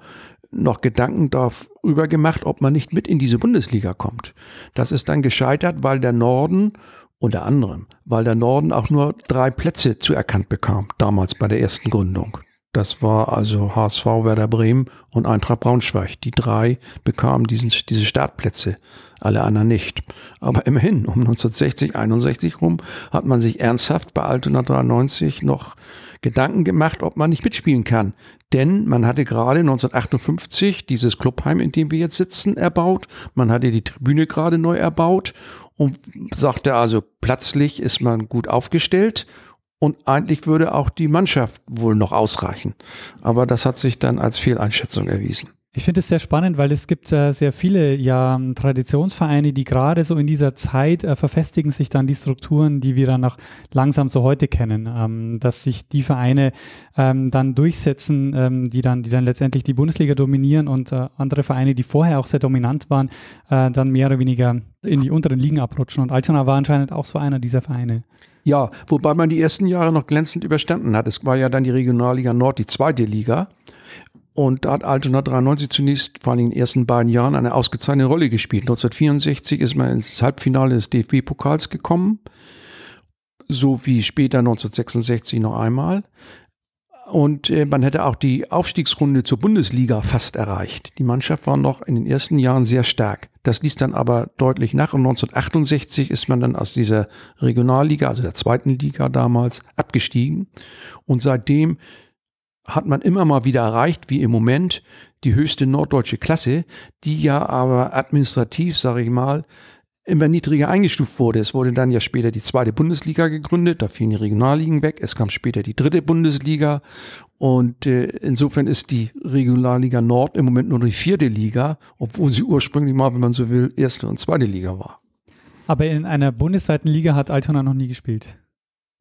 noch Gedanken darüber gemacht, ob man nicht mit in diese Bundesliga kommt. Das ist dann gescheitert, weil der Norden unter anderem, weil der Norden auch nur drei Plätze zuerkannt bekam, damals bei der ersten Gründung. Das war also HSV, Werder Bremen und Eintracht Braunschweig. Die drei bekamen diesen, diese Startplätze, alle anderen nicht. Aber immerhin, um 1960, 61 rum, hat man sich ernsthaft bei Altona 93 noch Gedanken gemacht, ob man nicht mitspielen kann. Denn man hatte gerade 1958 dieses Clubheim, in dem wir jetzt sitzen, erbaut. Man hatte die Tribüne gerade neu erbaut und sagte also, plötzlich ist man gut aufgestellt und eigentlich würde auch die Mannschaft wohl noch ausreichen. Aber das hat sich dann als Fehleinschätzung erwiesen. Ich finde es sehr spannend, weil es gibt äh, sehr viele ja, Traditionsvereine, die gerade so in dieser Zeit äh, verfestigen sich dann die Strukturen, die wir dann noch langsam so heute kennen, ähm, dass sich die Vereine ähm, dann durchsetzen, ähm, die dann, die dann letztendlich die Bundesliga dominieren und äh, andere Vereine, die vorher auch sehr dominant waren, äh, dann mehr oder weniger in die unteren Ligen abrutschen. Und Altona war anscheinend auch so einer dieser Vereine. Ja, wobei man die ersten Jahre noch glänzend überstanden hat. Es war ja dann die Regionalliga Nord, die zweite Liga. Und da hat Altona 93 zunächst, vor allem in den ersten beiden Jahren, eine ausgezeichnete Rolle gespielt. 1964 ist man ins Halbfinale des DFB-Pokals gekommen, so wie später 1966 noch einmal. Und äh, man hätte auch die Aufstiegsrunde zur Bundesliga fast erreicht. Die Mannschaft war noch in den ersten Jahren sehr stark. Das ließ dann aber deutlich nach. Und 1968 ist man dann aus dieser Regionalliga, also der zweiten Liga damals, abgestiegen. Und seitdem hat man immer mal wieder erreicht, wie im Moment, die höchste norddeutsche Klasse, die ja aber administrativ, sage ich mal, immer niedriger eingestuft wurde. Es wurde dann ja später die zweite Bundesliga gegründet, da fielen die Regionalligen weg. Es kam später die dritte Bundesliga und äh, insofern ist die Regionalliga Nord im Moment nur die vierte Liga, obwohl sie ursprünglich mal, wenn man so will, erste und zweite Liga war. Aber in einer bundesweiten Liga hat Altona noch nie gespielt.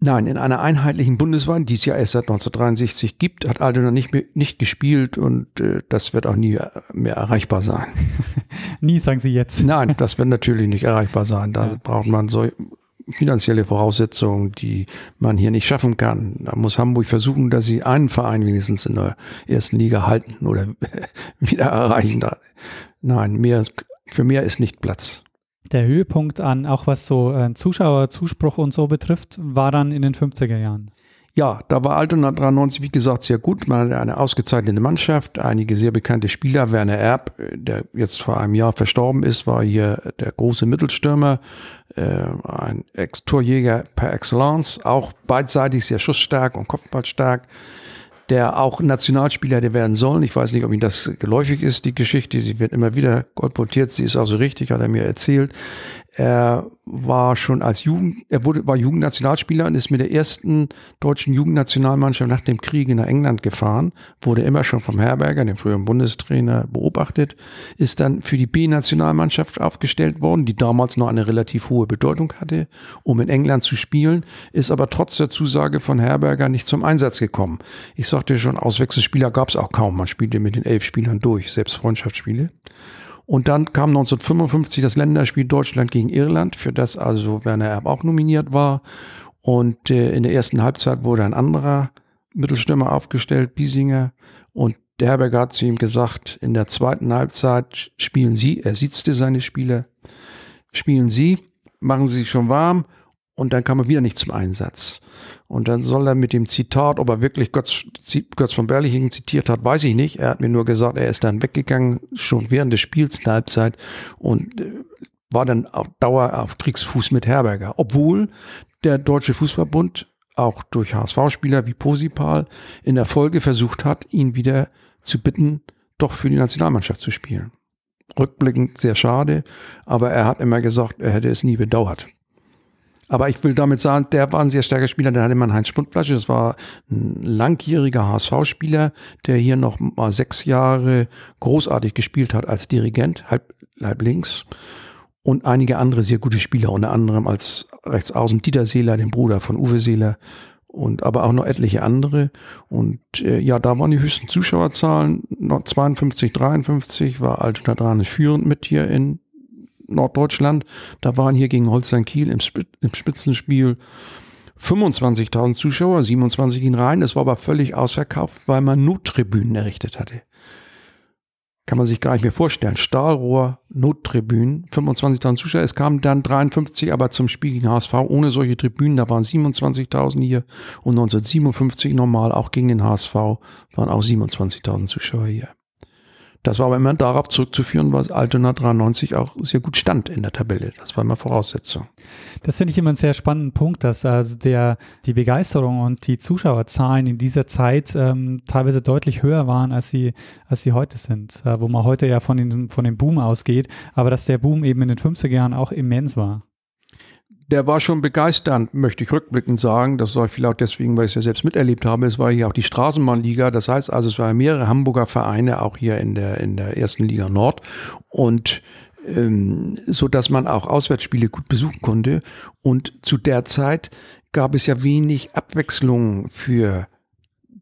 Nein, in einer einheitlichen Bundeswehr, die es ja erst seit 1963 gibt, hat Altona nicht, mehr, nicht gespielt und äh, das wird auch nie mehr erreichbar sein. <laughs> nie, sagen Sie jetzt. Nein, das wird natürlich nicht erreichbar sein. Da ja. braucht man so finanzielle Voraussetzungen, die man hier nicht schaffen kann. Da muss Hamburg versuchen, dass sie einen Verein wenigstens in der ersten Liga halten oder <laughs> wieder erreichen. Nein, mehr, für mehr ist nicht Platz der Höhepunkt an, auch was so äh, Zuschauerzuspruch und so betrifft, war dann in den 50er Jahren. Ja, da war Altona 93, wie gesagt, sehr gut. Man hatte eine ausgezeichnete Mannschaft, einige sehr bekannte Spieler. Werner Erb, der jetzt vor einem Jahr verstorben ist, war hier der große Mittelstürmer, äh, ein Ex-Torjäger per Excellence, auch beidseitig sehr schussstark und kopfballstark der auch Nationalspieler hätte werden sollen. Ich weiß nicht, ob Ihnen das geläufig ist, die Geschichte. Sie wird immer wieder kolportiert. Sie ist also richtig, hat er mir erzählt. Er war schon als Jugend, er wurde, war Jugendnationalspieler und ist mit der ersten deutschen Jugendnationalmannschaft nach dem Krieg nach England gefahren, wurde immer schon vom Herberger, dem früheren Bundestrainer, beobachtet, ist dann für die B-Nationalmannschaft aufgestellt worden, die damals noch eine relativ hohe Bedeutung hatte, um in England zu spielen, ist aber trotz der Zusage von Herberger nicht zum Einsatz gekommen. Ich sagte schon, Auswechselspieler gab es auch kaum. Man spielte mit den elf Spielern durch, selbst Freundschaftsspiele. Und dann kam 1955 das Länderspiel Deutschland gegen Irland, für das also Werner Erb auch nominiert war. Und äh, in der ersten Halbzeit wurde ein anderer Mittelstürmer aufgestellt, Biesinger. Und der Herberger hat zu ihm gesagt, in der zweiten Halbzeit spielen Sie, er sitzte seine Spieler, spielen Sie, machen Sie sich schon warm und dann kam er wieder nicht zum Einsatz. Und dann soll er mit dem Zitat, ob er wirklich Götz, Götz von Berlichingen zitiert hat, weiß ich nicht. Er hat mir nur gesagt, er ist dann weggegangen, schon während des Spiels, eine Halbzeit, und äh, war dann auf Dauer auf Kriegsfuß mit Herberger. Obwohl der Deutsche Fußballbund auch durch HSV-Spieler wie Posipal in der Folge versucht hat, ihn wieder zu bitten, doch für die Nationalmannschaft zu spielen. Rückblickend sehr schade, aber er hat immer gesagt, er hätte es nie bedauert. Aber ich will damit sagen, der war ein sehr starker Spieler. Der hatte man Heinz Spundflasche. Das war ein langjähriger HSV-Spieler, der hier noch mal sechs Jahre großartig gespielt hat als Dirigent, halb, halb links. Und einige andere sehr gute Spieler, unter anderem als Rechtsaußen Dieter Seeler, den Bruder von Uwe Seeler. Und aber auch noch etliche andere. Und äh, ja, da waren die höchsten Zuschauerzahlen. 52, 53 war Altona Drane führend mit hier in Norddeutschland. Da waren hier gegen Holstein Kiel im, im Spitzenspiel 25.000 Zuschauer, 27 in rein. Es war aber völlig ausverkauft, weil man Nottribünen errichtet hatte. Kann man sich gar nicht mehr vorstellen. Stahlrohr, Nottribünen, 25.000 Zuschauer. Es kamen dann 53, aber zum Spiel gegen HSV ohne solche Tribünen. Da waren 27.000 hier und 1957 normal auch gegen den HSV waren auch 27.000 Zuschauer hier. Das war aber immer darauf zurückzuführen, was Altona 93 auch sehr gut stand in der Tabelle. Das war immer Voraussetzung. Das finde ich immer einen sehr spannenden Punkt, dass also der, die Begeisterung und die Zuschauerzahlen in dieser Zeit ähm, teilweise deutlich höher waren, als sie, als sie heute sind. Äh, wo man heute ja von, den, von dem Boom ausgeht, aber dass der Boom eben in den 50er Jahren auch immens war der war schon begeisternd, möchte ich rückblickend sagen. Das sage ich vielleicht auch deswegen, weil ich es ja selbst miterlebt habe. Es war hier auch die Straßenbahnliga. Das heißt also, es waren mehrere Hamburger Vereine auch hier in der, in der ersten Liga Nord. Und ähm, so dass man auch Auswärtsspiele gut besuchen konnte. Und zu der Zeit gab es ja wenig Abwechslung für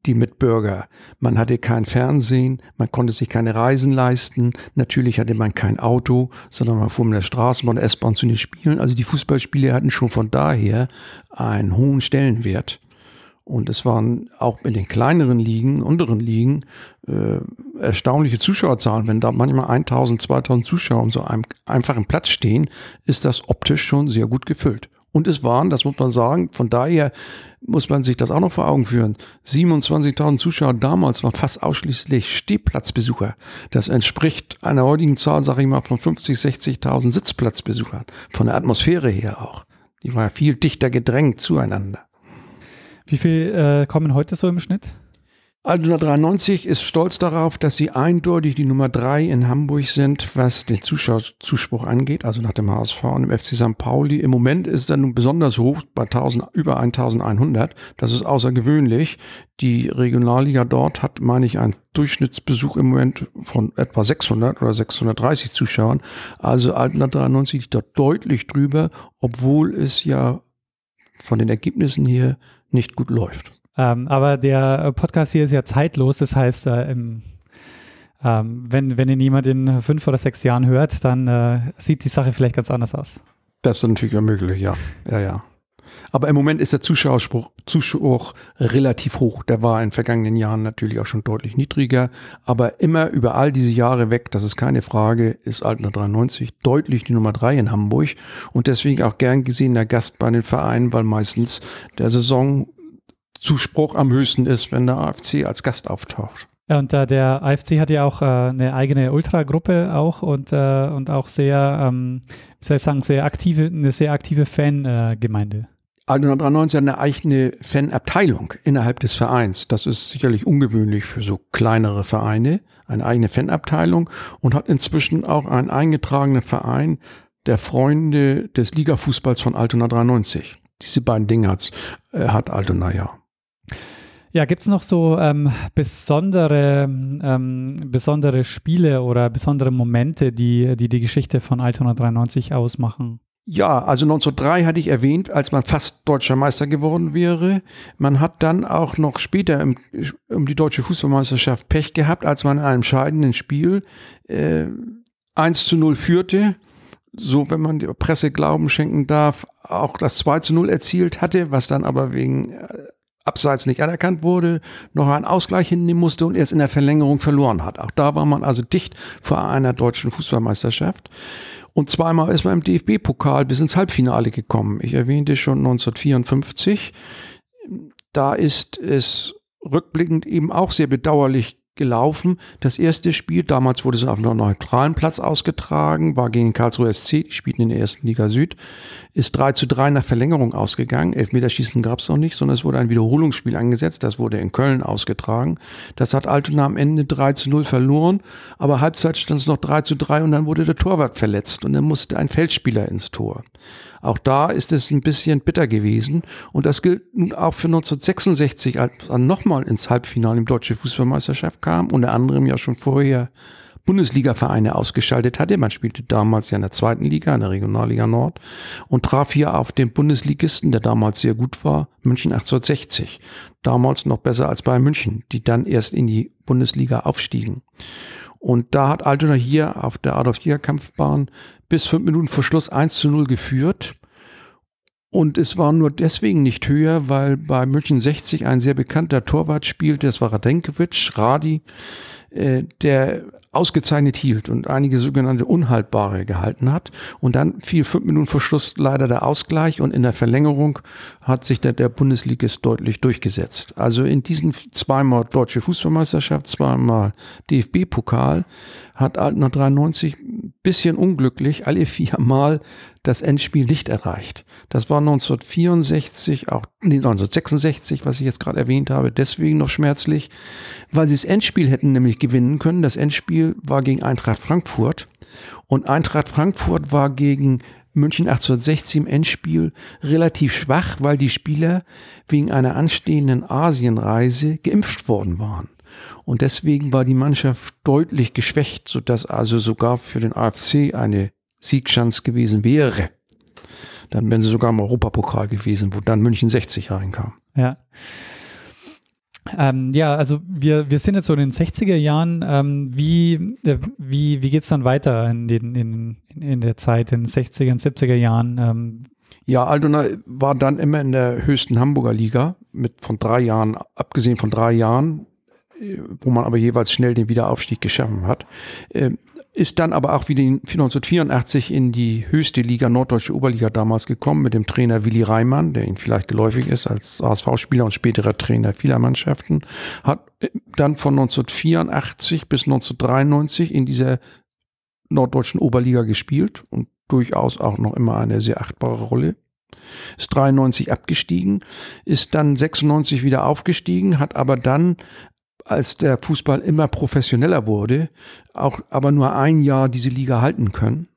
die Mitbürger. Man hatte kein Fernsehen, man konnte sich keine Reisen leisten, natürlich hatte man kein Auto, sondern man fuhr mit der Straßenbahn, S-Bahn zu den Spielen. Also die Fußballspiele hatten schon von daher einen hohen Stellenwert. Und es waren auch in den kleineren Ligen, unteren Ligen, äh, erstaunliche Zuschauerzahlen. Wenn da manchmal 1000, 2000 Zuschauer um so einem einfachen Platz stehen, ist das optisch schon sehr gut gefüllt. Und es waren, das muss man sagen, von daher muss man sich das auch noch vor Augen führen. 27.000 Zuschauer damals waren fast ausschließlich Stehplatzbesucher. Das entspricht einer heutigen Zahl, sage ich mal, von 50, 60.000 Sitzplatzbesuchern. Von der Atmosphäre her auch. Die war viel dichter gedrängt zueinander. Wie viel äh, kommen heute so im Schnitt? Altona 93 ist stolz darauf, dass sie eindeutig die Nummer drei in Hamburg sind, was den Zuschauerzuspruch angeht, also nach dem HSV und dem FC St. Pauli. Im Moment ist er nun besonders hoch bei 1000, über 1100. Das ist außergewöhnlich. Die Regionalliga dort hat, meine ich, einen Durchschnittsbesuch im Moment von etwa 600 oder 630 Zuschauern. Also Altona 93 liegt dort deutlich drüber, obwohl es ja von den Ergebnissen hier nicht gut läuft. Ähm, aber der Podcast hier ist ja zeitlos, das heißt, äh, im, ähm, wenn, wenn ihn jemand in fünf oder sechs Jahren hört, dann äh, sieht die Sache vielleicht ganz anders aus. Das ist natürlich möglich, ja. Ja, ja. Aber im Moment ist der Zuschauerspruch, Zuschauer relativ hoch. Der war in vergangenen Jahren natürlich auch schon deutlich niedriger. Aber immer über all diese Jahre weg, das ist keine Frage, ist Altner 93 deutlich die Nummer drei in Hamburg und deswegen auch gern gesehener Gast bei den Vereinen, weil meistens der Saison Zuspruch am höchsten ist, wenn der AFC als Gast auftaucht. Ja, und äh, der AFC hat ja auch äh, eine eigene Ultragruppe auch und, äh, und auch sehr, ähm, wie soll ich sagen, sehr aktive, eine sehr aktive Fangemeinde. Äh, 193 hat eine eigene Fanabteilung innerhalb des Vereins. Das ist sicherlich ungewöhnlich für so kleinere Vereine. Eine eigene Fanabteilung und hat inzwischen auch einen eingetragenen Verein der Freunde des Ligafußballs von Altona 93. Diese beiden Dinge hat's, äh, hat Altona ja. Ja, gibt es noch so ähm, besondere, ähm, besondere Spiele oder besondere Momente, die, die die Geschichte von Altona 93 ausmachen? Ja, also 1903 hatte ich erwähnt, als man fast deutscher Meister geworden wäre. Man hat dann auch noch später im, um die deutsche Fußballmeisterschaft Pech gehabt, als man in einem entscheidenden Spiel äh, 1 zu 0 führte. So, wenn man der Presse Glauben schenken darf, auch das 2 zu 0 erzielt hatte, was dann aber wegen äh, abseits nicht anerkannt wurde, noch einen Ausgleich hinnehmen musste und erst in der Verlängerung verloren hat. Auch da war man also dicht vor einer deutschen Fußballmeisterschaft. Und zweimal ist man im DFB-Pokal bis ins Halbfinale gekommen. Ich erwähnte schon 1954. Da ist es rückblickend eben auch sehr bedauerlich gelaufen. Das erste Spiel, damals wurde es auf einem neutralen Platz ausgetragen, war gegen Karlsruhe SC, die spielten in der ersten Liga Süd, ist 3 zu 3 nach Verlängerung ausgegangen. Elfmeterschießen gab es noch nicht, sondern es wurde ein Wiederholungsspiel angesetzt. Das wurde in Köln ausgetragen. Das hat Altona am Ende 3 zu 0 verloren, aber Halbzeit stand es noch 3 zu 3 und dann wurde der Torwart verletzt und dann musste ein Feldspieler ins Tor. Auch da ist es ein bisschen bitter gewesen. Und das gilt nun auch für 1966, als dann nochmal ins Halbfinale im Deutsche Fußballmeisterschaft kam, unter anderem ja schon vorher Bundesliga-Vereine ausgeschaltet hatte. Man spielte damals ja in der zweiten Liga, in der Regionalliga Nord und traf hier auf den Bundesligisten, der damals sehr gut war, München 1860. Damals noch besser als bei München, die dann erst in die Bundesliga aufstiegen. Und da hat Altona hier auf der Adolf-Jäger-Kampfbahn bis fünf Minuten vor Schluss 1 zu 0 geführt. Und es war nur deswegen nicht höher, weil bei München 60 ein sehr bekannter Torwart spielt, das war Radenkovic, Radi, äh, der ausgezeichnet hielt und einige sogenannte Unhaltbare gehalten hat. Und dann fiel fünf Minuten vor Schluss leider der Ausgleich und in der Verlängerung hat sich der, der Bundesligist deutlich durchgesetzt. Also in diesen zweimal deutsche Fußballmeisterschaft, zweimal DFB-Pokal hat Altner 93 bisschen unglücklich alle viermal das Endspiel nicht erreicht. Das war 1964, auch nee, 1966, was ich jetzt gerade erwähnt habe, deswegen noch schmerzlich, weil sie das Endspiel hätten nämlich gewinnen können. Das Endspiel war gegen Eintracht Frankfurt und Eintracht Frankfurt war gegen München 1860 im Endspiel relativ schwach, weil die Spieler wegen einer anstehenden Asienreise geimpft worden waren. Und deswegen war die Mannschaft deutlich geschwächt, sodass also sogar für den AFC eine Siegchance gewesen wäre. Dann wären sie sogar im Europapokal gewesen, wo dann München 60 reinkam. Ja. Ähm, ja, also wir, wir sind jetzt so in den 60er Jahren. Ähm, wie äh, wie, wie geht es dann weiter in, den, in, in der Zeit, in den 60er und 70er Jahren? Ähm, ja, Altona war dann immer in der höchsten Hamburger Liga mit von drei Jahren, abgesehen von drei Jahren, wo man aber jeweils schnell den Wiederaufstieg geschaffen hat. Ähm, ist dann aber auch wieder 1984 in die höchste Liga, Norddeutsche Oberliga damals gekommen mit dem Trainer Willi Reimann, der Ihnen vielleicht geläufig ist als HSV-Spieler und späterer Trainer vieler Mannschaften. Hat äh, dann von 1984 bis 1993 in dieser Norddeutschen Oberliga gespielt und durchaus auch noch immer eine sehr achtbare Rolle ist 93 abgestiegen, ist dann 96 wieder aufgestiegen, hat aber dann als der Fußball immer professioneller wurde, auch aber nur ein Jahr diese Liga halten können.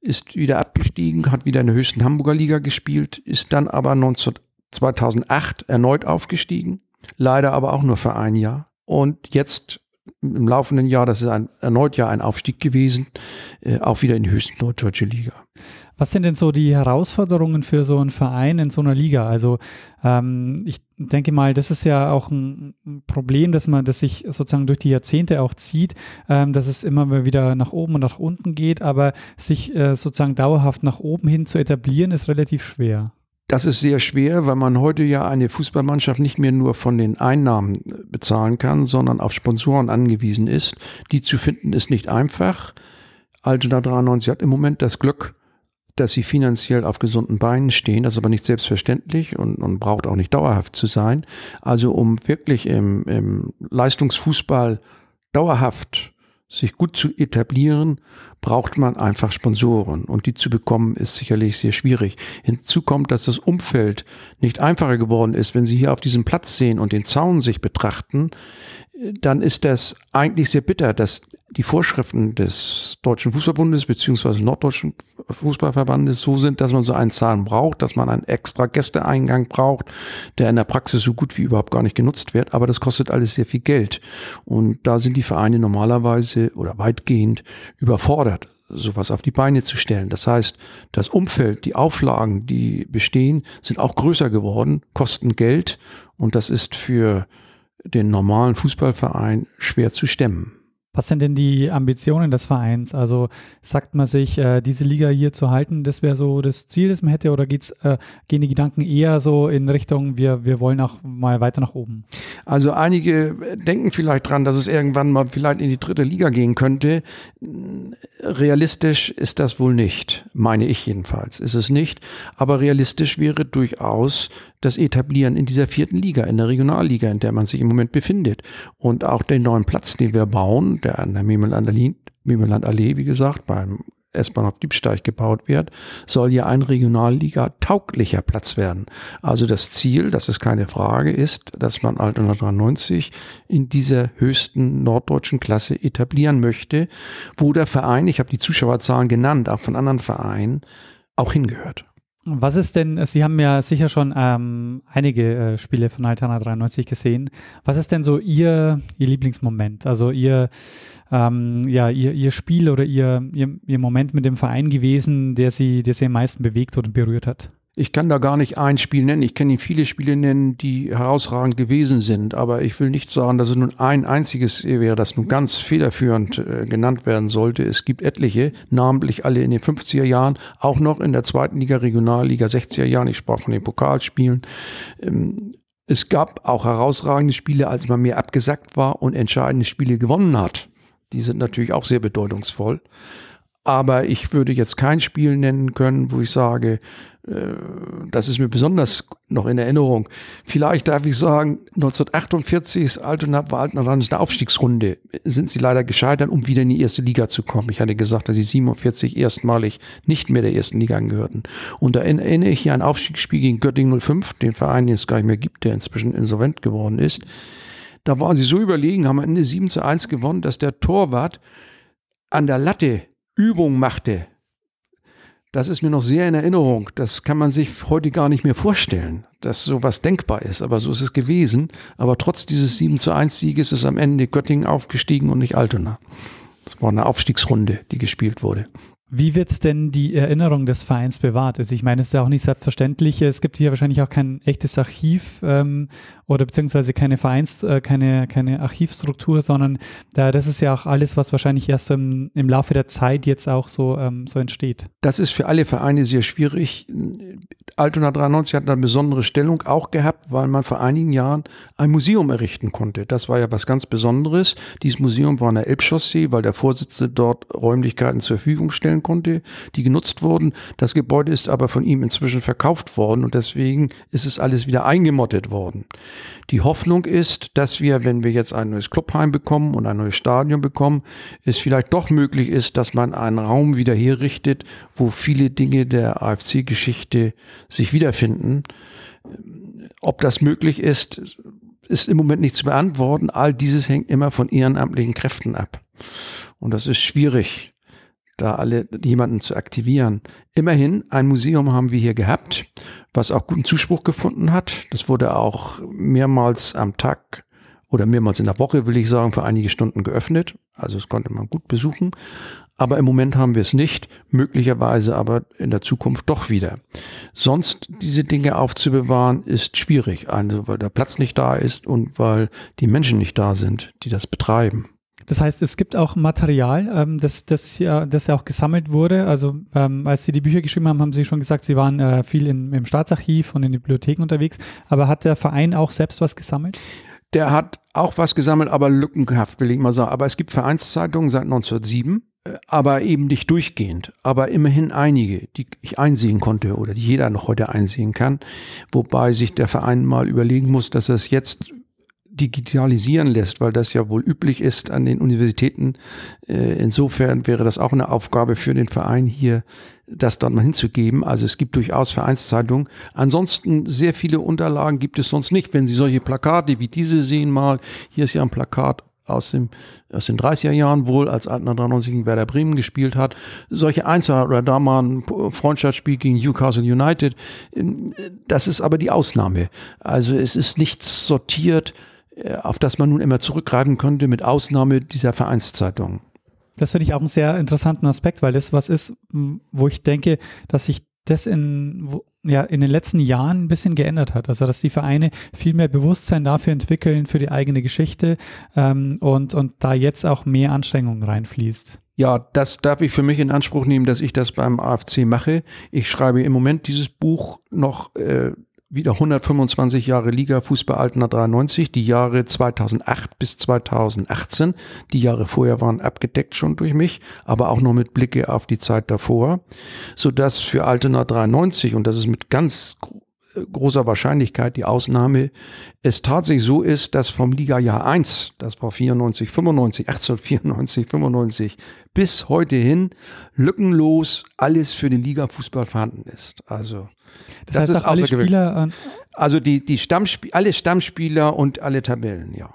Ist wieder abgestiegen, hat wieder in der höchsten Hamburger Liga gespielt, ist dann aber 19, 2008 erneut aufgestiegen, leider aber auch nur für ein Jahr. Und jetzt im laufenden Jahr, das ist ein, erneut ja ein Aufstieg gewesen, äh, auch wieder in die höchste norddeutsche Liga. Was sind denn so die Herausforderungen für so einen Verein in so einer Liga? Also ähm, ich denke mal, das ist ja auch ein Problem, dass man, das sich sozusagen durch die Jahrzehnte auch zieht, ähm, dass es immer wieder nach oben und nach unten geht, aber sich äh, sozusagen dauerhaft nach oben hin zu etablieren, ist relativ schwer. Das ist sehr schwer, weil man heute ja eine Fußballmannschaft nicht mehr nur von den Einnahmen bezahlen kann, sondern auf Sponsoren angewiesen ist. Die zu finden ist nicht einfach. Altona 93 hat im Moment das Glück, dass sie finanziell auf gesunden Beinen stehen. Das ist aber nicht selbstverständlich und, und braucht auch nicht dauerhaft zu sein. Also um wirklich im, im Leistungsfußball dauerhaft sich gut zu etablieren, braucht man einfach Sponsoren. Und die zu bekommen ist sicherlich sehr schwierig. Hinzu kommt, dass das Umfeld nicht einfacher geworden ist. Wenn Sie hier auf diesem Platz sehen und den Zaun sich betrachten, dann ist das eigentlich sehr bitter, dass die Vorschriften des Deutschen Fußballbundes beziehungsweise Norddeutschen Fußballverbandes so sind, dass man so einen Zahn braucht, dass man einen extra Gästeeingang braucht, der in der Praxis so gut wie überhaupt gar nicht genutzt wird. Aber das kostet alles sehr viel Geld. Und da sind die Vereine normalerweise oder weitgehend überfordert sowas auf die Beine zu stellen. Das heißt, das Umfeld, die Auflagen, die bestehen, sind auch größer geworden, kosten Geld und das ist für den normalen Fußballverein schwer zu stemmen. Was sind denn die Ambitionen des Vereins? Also sagt man sich, äh, diese Liga hier zu halten, das wäre so das Ziel, das man hätte, oder geht's, äh, gehen die Gedanken eher so in Richtung, wir, wir wollen auch mal weiter nach oben? Also einige denken vielleicht dran, dass es irgendwann mal vielleicht in die dritte Liga gehen könnte. Realistisch ist das wohl nicht, meine ich jedenfalls, ist es nicht. Aber realistisch wäre durchaus das Etablieren in dieser vierten Liga, in der Regionalliga, in der man sich im Moment befindet. Und auch den neuen Platz, den wir bauen, der an der Memeland-Allee, wie gesagt, beim S-Bahnhof Diebsteig gebaut wird, soll ja ein Regionalliga-tauglicher Platz werden. Also das Ziel, das ist keine Frage, ist, dass man Altona 93 in dieser höchsten norddeutschen Klasse etablieren möchte, wo der Verein, ich habe die Zuschauerzahlen genannt, auch von anderen Vereinen, auch hingehört. Was ist denn, Sie haben ja sicher schon ähm, einige äh, Spiele von Altana 93 gesehen. Was ist denn so Ihr, Ihr Lieblingsmoment? Also Ihr, ähm, ja, Ihr, Ihr Spiel oder Ihr, Ihr, Ihr Moment mit dem Verein gewesen, der Sie, der Sie am meisten bewegt oder berührt hat? Ich kann da gar nicht ein Spiel nennen. Ich kann Ihnen viele Spiele nennen, die herausragend gewesen sind. Aber ich will nicht sagen, dass es nun ein einziges wäre, das nun ganz federführend äh, genannt werden sollte. Es gibt etliche, namentlich alle in den 50er Jahren, auch noch in der zweiten Liga, Regionalliga, 60er Jahren. Ich sprach von den Pokalspielen. Ähm, es gab auch herausragende Spiele, als man mehr abgesackt war und entscheidende Spiele gewonnen hat. Die sind natürlich auch sehr bedeutungsvoll. Aber ich würde jetzt kein Spiel nennen können, wo ich sage, das ist mir besonders noch in Erinnerung. Vielleicht darf ich sagen, 1948 ist Altona, war Altona eine Aufstiegsrunde. Sind sie leider gescheitert, um wieder in die erste Liga zu kommen. Ich hatte gesagt, dass sie 47 erstmalig nicht mehr der ersten Liga angehörten. Und da erinnere ich hier ein Aufstiegsspiel gegen Göttingen 05, den Verein, den es gar nicht mehr gibt, der inzwischen insolvent geworden ist. Da waren sie so überlegen, haben am Ende 7 zu 1 gewonnen, dass der Torwart an der Latte Übung machte. Das ist mir noch sehr in Erinnerung. Das kann man sich heute gar nicht mehr vorstellen, dass sowas denkbar ist. Aber so ist es gewesen. Aber trotz dieses 7 zu 1 Sieges ist am Ende Göttingen aufgestiegen und nicht Altona. Das war eine Aufstiegsrunde, die gespielt wurde. Wie wird denn die Erinnerung des Vereins bewahrt? Also ich meine, es ist ja auch nicht selbstverständlich. Es gibt hier wahrscheinlich auch kein echtes Archiv ähm, oder beziehungsweise keine Vereins, äh, keine, keine Archivstruktur, sondern da, das ist ja auch alles, was wahrscheinlich erst im, im Laufe der Zeit jetzt auch so, ähm, so entsteht. Das ist für alle Vereine sehr schwierig. Altona 93 hat eine besondere Stellung auch gehabt, weil man vor einigen Jahren ein Museum errichten konnte. Das war ja was ganz Besonderes. Dieses Museum war an der Elbchaussee, weil der Vorsitzende dort Räumlichkeiten zur Verfügung stellen konnte, die genutzt wurden. Das Gebäude ist aber von ihm inzwischen verkauft worden und deswegen ist es alles wieder eingemottet worden. Die Hoffnung ist, dass wir, wenn wir jetzt ein neues Clubheim bekommen und ein neues Stadion bekommen, es vielleicht doch möglich ist, dass man einen Raum wieder herrichtet, wo viele Dinge der AFC-Geschichte sich wiederfinden. Ob das möglich ist, ist im Moment nicht zu beantworten. All dieses hängt immer von ehrenamtlichen Kräften ab. Und das ist schwierig da alle jemanden zu aktivieren. Immerhin, ein Museum haben wir hier gehabt, was auch guten Zuspruch gefunden hat. Das wurde auch mehrmals am Tag oder mehrmals in der Woche, will ich sagen, für einige Stunden geöffnet. Also es konnte man gut besuchen. Aber im Moment haben wir es nicht, möglicherweise aber in der Zukunft doch wieder. Sonst diese Dinge aufzubewahren ist schwierig, also weil der Platz nicht da ist und weil die Menschen nicht da sind, die das betreiben. Das heißt, es gibt auch Material, ähm, das, das, ja, das ja auch gesammelt wurde. Also ähm, als Sie die Bücher geschrieben haben, haben Sie schon gesagt, Sie waren äh, viel in, im Staatsarchiv und in den Bibliotheken unterwegs. Aber hat der Verein auch selbst was gesammelt? Der hat auch was gesammelt, aber lückenhaft, will ich mal sagen. Aber es gibt Vereinszeitungen seit 1907 äh, aber eben nicht durchgehend, aber immerhin einige, die ich einsehen konnte oder die jeder noch heute einsehen kann, wobei sich der Verein mal überlegen muss, dass er es jetzt digitalisieren lässt, weil das ja wohl üblich ist an den Universitäten. Äh, insofern wäre das auch eine Aufgabe für den Verein hier, das dort mal hinzugeben. Also es gibt durchaus Vereinszeitungen. Ansonsten sehr viele Unterlagen gibt es sonst nicht. Wenn Sie solche Plakate wie diese sehen mal, hier ist ja ein Plakat aus, dem, aus den 30er Jahren wohl, als Altner 93 gegen Werder Bremen gespielt hat. Solche Einzel- oder da mal ein Freundschaftsspiel gegen Newcastle United. Das ist aber die Ausnahme. Also es ist nichts sortiert äh, auf das man nun immer zurückgreifen könnte, mit Ausnahme dieser Vereinszeitung. Das finde ich auch einen sehr interessanten Aspekt, weil das was ist, wo ich denke, dass sich das in, wo, ja, in den letzten Jahren ein bisschen geändert hat. Also, dass die Vereine viel mehr Bewusstsein dafür entwickeln, für die eigene Geschichte ähm, und, und da jetzt auch mehr Anstrengung reinfließt. Ja, das darf ich für mich in Anspruch nehmen, dass ich das beim AFC mache. Ich schreibe im Moment dieses Buch noch äh, wieder 125 Jahre Liga Fußball Altena 93, die Jahre 2008 bis 2018. Die Jahre vorher waren abgedeckt schon durch mich, aber auch noch mit Blicke auf die Zeit davor, so dass für Altena 93 und das ist mit ganz großer Wahrscheinlichkeit die Ausnahme, es tatsächlich so ist, dass vom Liga-Jahr 1, das war 94, 95, 1894, 95, bis heute hin lückenlos alles für den Liga-Fußball vorhanden ist. Also das, das heißt ist alle Spieler. Also die, die Stammspieler, alle Stammspieler und alle Tabellen, ja.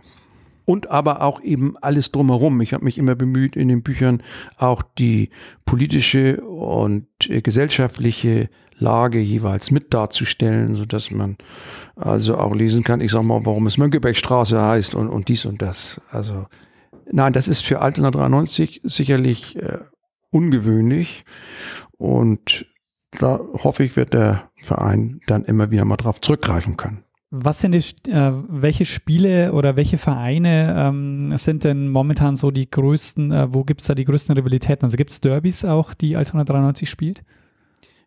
Und aber auch eben alles drumherum. Ich habe mich immer bemüht, in den Büchern auch die politische und gesellschaftliche Lage jeweils mit darzustellen, so dass man also auch lesen kann, ich sag mal, warum es Mönckebergstraße heißt und, und dies und das. Also nein, das ist für Altena 93 sicherlich äh, ungewöhnlich und da hoffe ich, wird der Verein dann immer wieder mal drauf zurückgreifen können. Was sind die, äh, welche Spiele oder welche Vereine ähm, sind denn momentan so die größten, äh, wo gibt es da die größten Rivalitäten? Also gibt es Derbys auch, die Altona 93 spielt?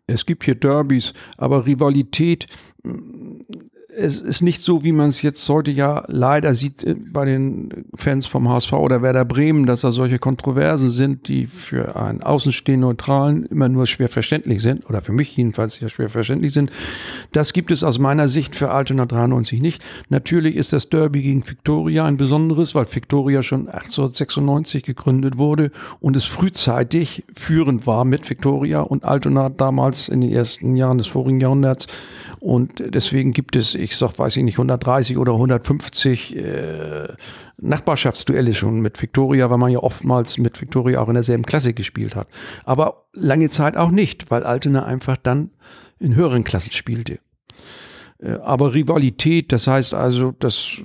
Es gibt hier Derbys, aber Rivalität es ist nicht so, wie man es jetzt heute ja leider sieht äh, bei den Fans vom HSV oder Werder Bremen, dass da solche Kontroversen sind, die für einen außenstehenden Neutralen immer nur schwer verständlich sind, oder für mich jedenfalls ja schwer verständlich sind. Das gibt es aus meiner Sicht für Altona 93 nicht. Natürlich ist das Derby gegen Victoria ein besonderes, weil Victoria schon 1896 gegründet wurde und es frühzeitig führend war mit Victoria und Altona damals in den ersten Jahren des vorigen Jahrhunderts und deswegen gibt es, ich sag, weiß ich nicht, 130 oder 150 äh, Nachbarschaftsduelle schon mit Victoria, weil man ja oftmals mit Victoria auch in derselben Klasse gespielt hat. Aber lange Zeit auch nicht, weil Altena einfach dann in höheren Klassen spielte. Äh, aber Rivalität, das heißt also, dass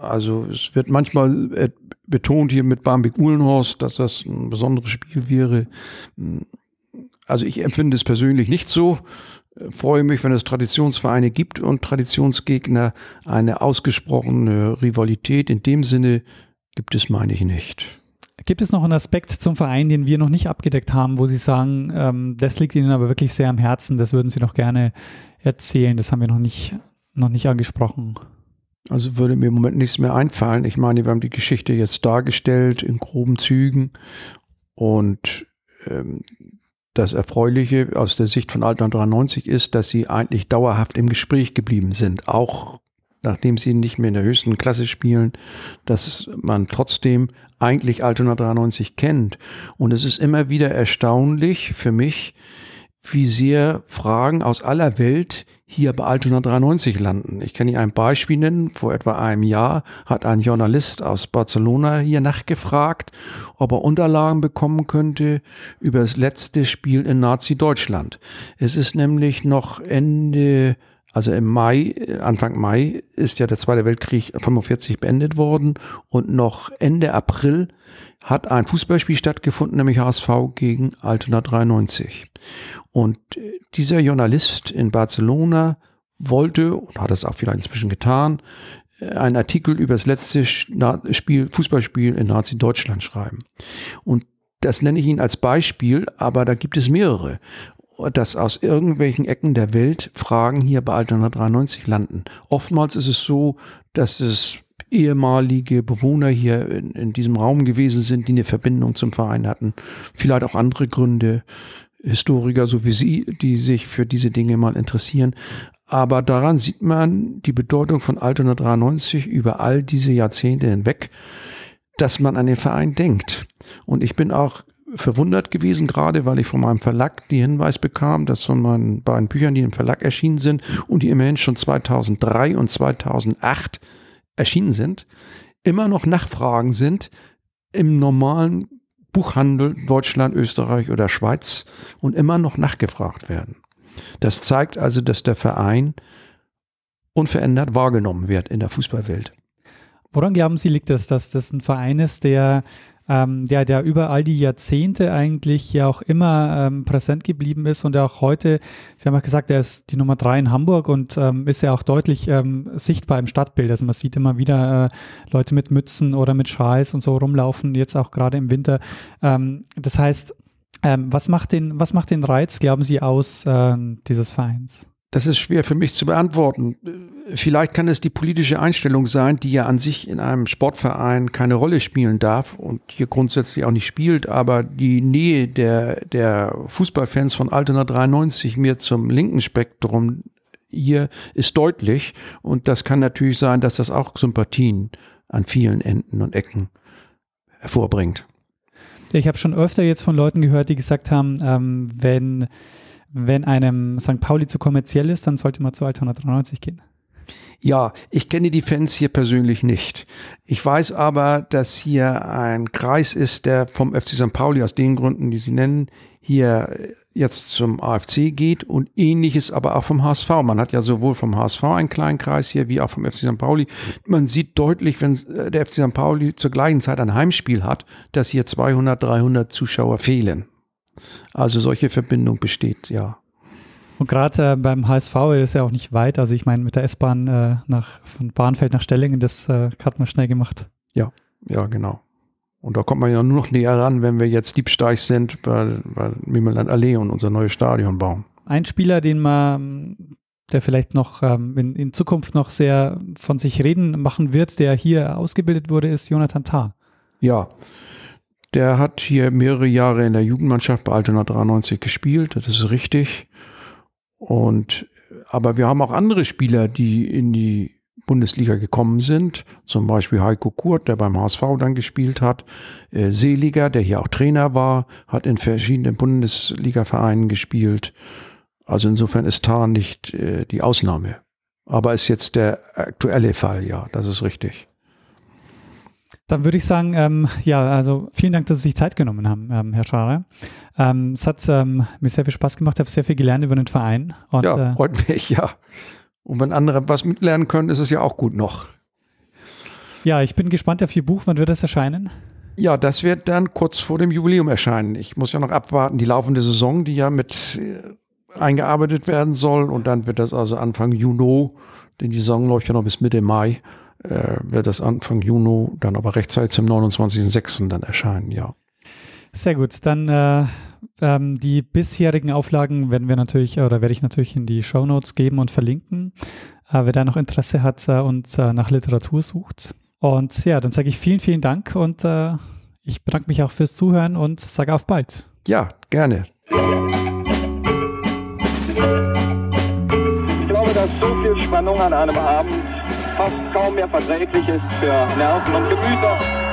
also es wird manchmal äh, betont hier mit Barmbek-Uhlenhorst, dass das ein besonderes Spiel wäre. Also ich empfinde es persönlich nicht so freue mich, wenn es Traditionsvereine gibt und Traditionsgegner. Eine ausgesprochene Rivalität in dem Sinne gibt es, meine ich, nicht. Gibt es noch einen Aspekt zum Verein, den wir noch nicht abgedeckt haben, wo Sie sagen, ähm, das liegt Ihnen aber wirklich sehr am Herzen, das würden Sie noch gerne erzählen, das haben wir noch nicht, noch nicht angesprochen? Also würde mir im Moment nichts mehr einfallen. Ich meine, wir haben die Geschichte jetzt dargestellt in groben Zügen und ähm, das Erfreuliche aus der Sicht von Altland 93 ist, dass sie eigentlich dauerhaft im Gespräch geblieben sind, auch nachdem sie nicht mehr in der höchsten Klasse spielen, dass man trotzdem eigentlich Altona 93 kennt. Und es ist immer wieder erstaunlich für mich, wie sehr Fragen aus aller Welt hier bei Altona 93 landen. Ich kann Ihnen ein Beispiel nennen. Vor etwa einem Jahr hat ein Journalist aus Barcelona hier nachgefragt, ob er Unterlagen bekommen könnte über das letzte Spiel in Nazi-Deutschland. Es ist nämlich noch Ende also im Mai, Anfang Mai ist ja der Zweite Weltkrieg 45 beendet worden und noch Ende April hat ein Fußballspiel stattgefunden, nämlich HSV gegen Altona 93. Und dieser Journalist in Barcelona wollte, und hat es auch vielleicht inzwischen getan, einen Artikel über das letzte Spiel, Fußballspiel in Nazi-Deutschland schreiben. Und das nenne ich Ihnen als Beispiel, aber da gibt es mehrere dass aus irgendwelchen Ecken der Welt Fragen hier bei Altona 93 landen. Oftmals ist es so, dass es ehemalige Bewohner hier in, in, diesem Raum gewesen sind, die eine Verbindung zum Verein hatten. Vielleicht auch andere Gründe, Historiker so wie Sie, die sich für diese Dinge mal interessieren. Aber daran sieht man die Bedeutung von Altona 93 über all diese Jahrzehnte hinweg, dass man an den Verein denkt. Und ich bin auch verwundert gewesen, gerade weil ich von meinem Verlag die Hinweis bekam, dass von meinen beiden Büchern, die im Verlag erschienen sind und die immerhin schon 2003 und 2008 erschienen sind, immer noch Nachfragen sind im normalen Buchhandel Deutschland, Österreich oder Schweiz und immer noch nachgefragt werden. Das zeigt also, dass der Verein unverändert wahrgenommen wird in der Fußballwelt. Woran glauben Sie liegt es, dass das ein Verein ist, der ähm, ja, der über all die Jahrzehnte eigentlich ja auch immer ähm, präsent geblieben ist und der auch heute, Sie haben ja gesagt, er ist die Nummer drei in Hamburg und ähm, ist ja auch deutlich ähm, sichtbar im Stadtbild. Also man sieht immer wieder äh, Leute mit Mützen oder mit Schals und so rumlaufen, jetzt auch gerade im Winter. Ähm, das heißt, ähm, was, macht den, was macht den Reiz, glauben Sie, aus äh, dieses Vereins? Das ist schwer für mich zu beantworten. Vielleicht kann es die politische Einstellung sein, die ja an sich in einem Sportverein keine Rolle spielen darf und hier grundsätzlich auch nicht spielt, aber die Nähe der, der Fußballfans von Altona 93 mir zum linken Spektrum hier ist deutlich und das kann natürlich sein, dass das auch Sympathien an vielen Enden und Ecken hervorbringt. Ich habe schon öfter jetzt von Leuten gehört, die gesagt haben, ähm, wenn wenn einem St. Pauli zu kommerziell ist, dann sollte man zu Altona 93 gehen. Ja, ich kenne die Fans hier persönlich nicht. Ich weiß aber, dass hier ein Kreis ist, der vom FC St. Pauli aus den Gründen, die Sie nennen, hier jetzt zum AFC geht und ähnliches aber auch vom HSV. Man hat ja sowohl vom HSV einen kleinen Kreis hier wie auch vom FC St. Pauli. Man sieht deutlich, wenn der FC St. Pauli zur gleichen Zeit ein Heimspiel hat, dass hier 200, 300 Zuschauer fehlen. Also solche Verbindung besteht, ja. Und gerade äh, beim HSV ist ja auch nicht weit. Also ich meine, mit der S-Bahn äh, nach von Bahnfeld nach Stellingen, das äh, hat man schnell gemacht. Ja, ja, genau. Und da kommt man ja nur noch näher ran, wenn wir jetzt Diebsteig sind, weil, weil Mimmeland Allee und unser neues Stadion bauen. Ein Spieler, den man der vielleicht noch ähm, in, in Zukunft noch sehr von sich reden machen wird, der hier ausgebildet wurde, ist Jonathan Tah. Ja, der hat hier mehrere Jahre in der Jugendmannschaft bei Altona 93 gespielt, das ist richtig. Und aber wir haben auch andere Spieler, die in die Bundesliga gekommen sind, zum Beispiel Heiko Kurt, der beim HSV dann gespielt hat, äh, Seliger, der hier auch Trainer war, hat in verschiedenen Bundesliga-Vereinen gespielt. Also insofern ist Tar nicht äh, die Ausnahme. Aber ist jetzt der aktuelle Fall, ja, das ist richtig. Dann würde ich sagen, ähm, ja, also vielen Dank, dass Sie sich Zeit genommen haben, ähm, Herr Schare. Ähm, es hat ähm, mir sehr viel Spaß gemacht, ich habe sehr viel gelernt über den Verein. Und, ja, äh, freut mich, ja. Und wenn andere was mitlernen können, ist es ja auch gut noch. Ja, ich bin gespannt auf Ihr Buch. Wann wird das erscheinen? Ja, das wird dann kurz vor dem Jubiläum erscheinen. Ich muss ja noch abwarten, die laufende Saison, die ja mit äh, eingearbeitet werden soll. Und dann wird das also Anfang Juni, denn die Saison läuft ja noch bis Mitte Mai, äh, wird das Anfang Juni dann aber rechtzeitig zum 29.06. dann erscheinen, ja. Sehr gut, dann äh, ähm, die bisherigen Auflagen werden wir natürlich oder werde ich natürlich in die Show Notes geben und verlinken. Äh, wer da noch Interesse hat äh, und äh, nach Literatur sucht. Und ja, dann sage ich vielen, vielen Dank und äh, ich bedanke mich auch fürs Zuhören und sage auf bald. Ja, gerne. Ich glaube, dass so viel Spannung an einem Abend fast kaum mehr verträglich ist für Nerven und Gemüter.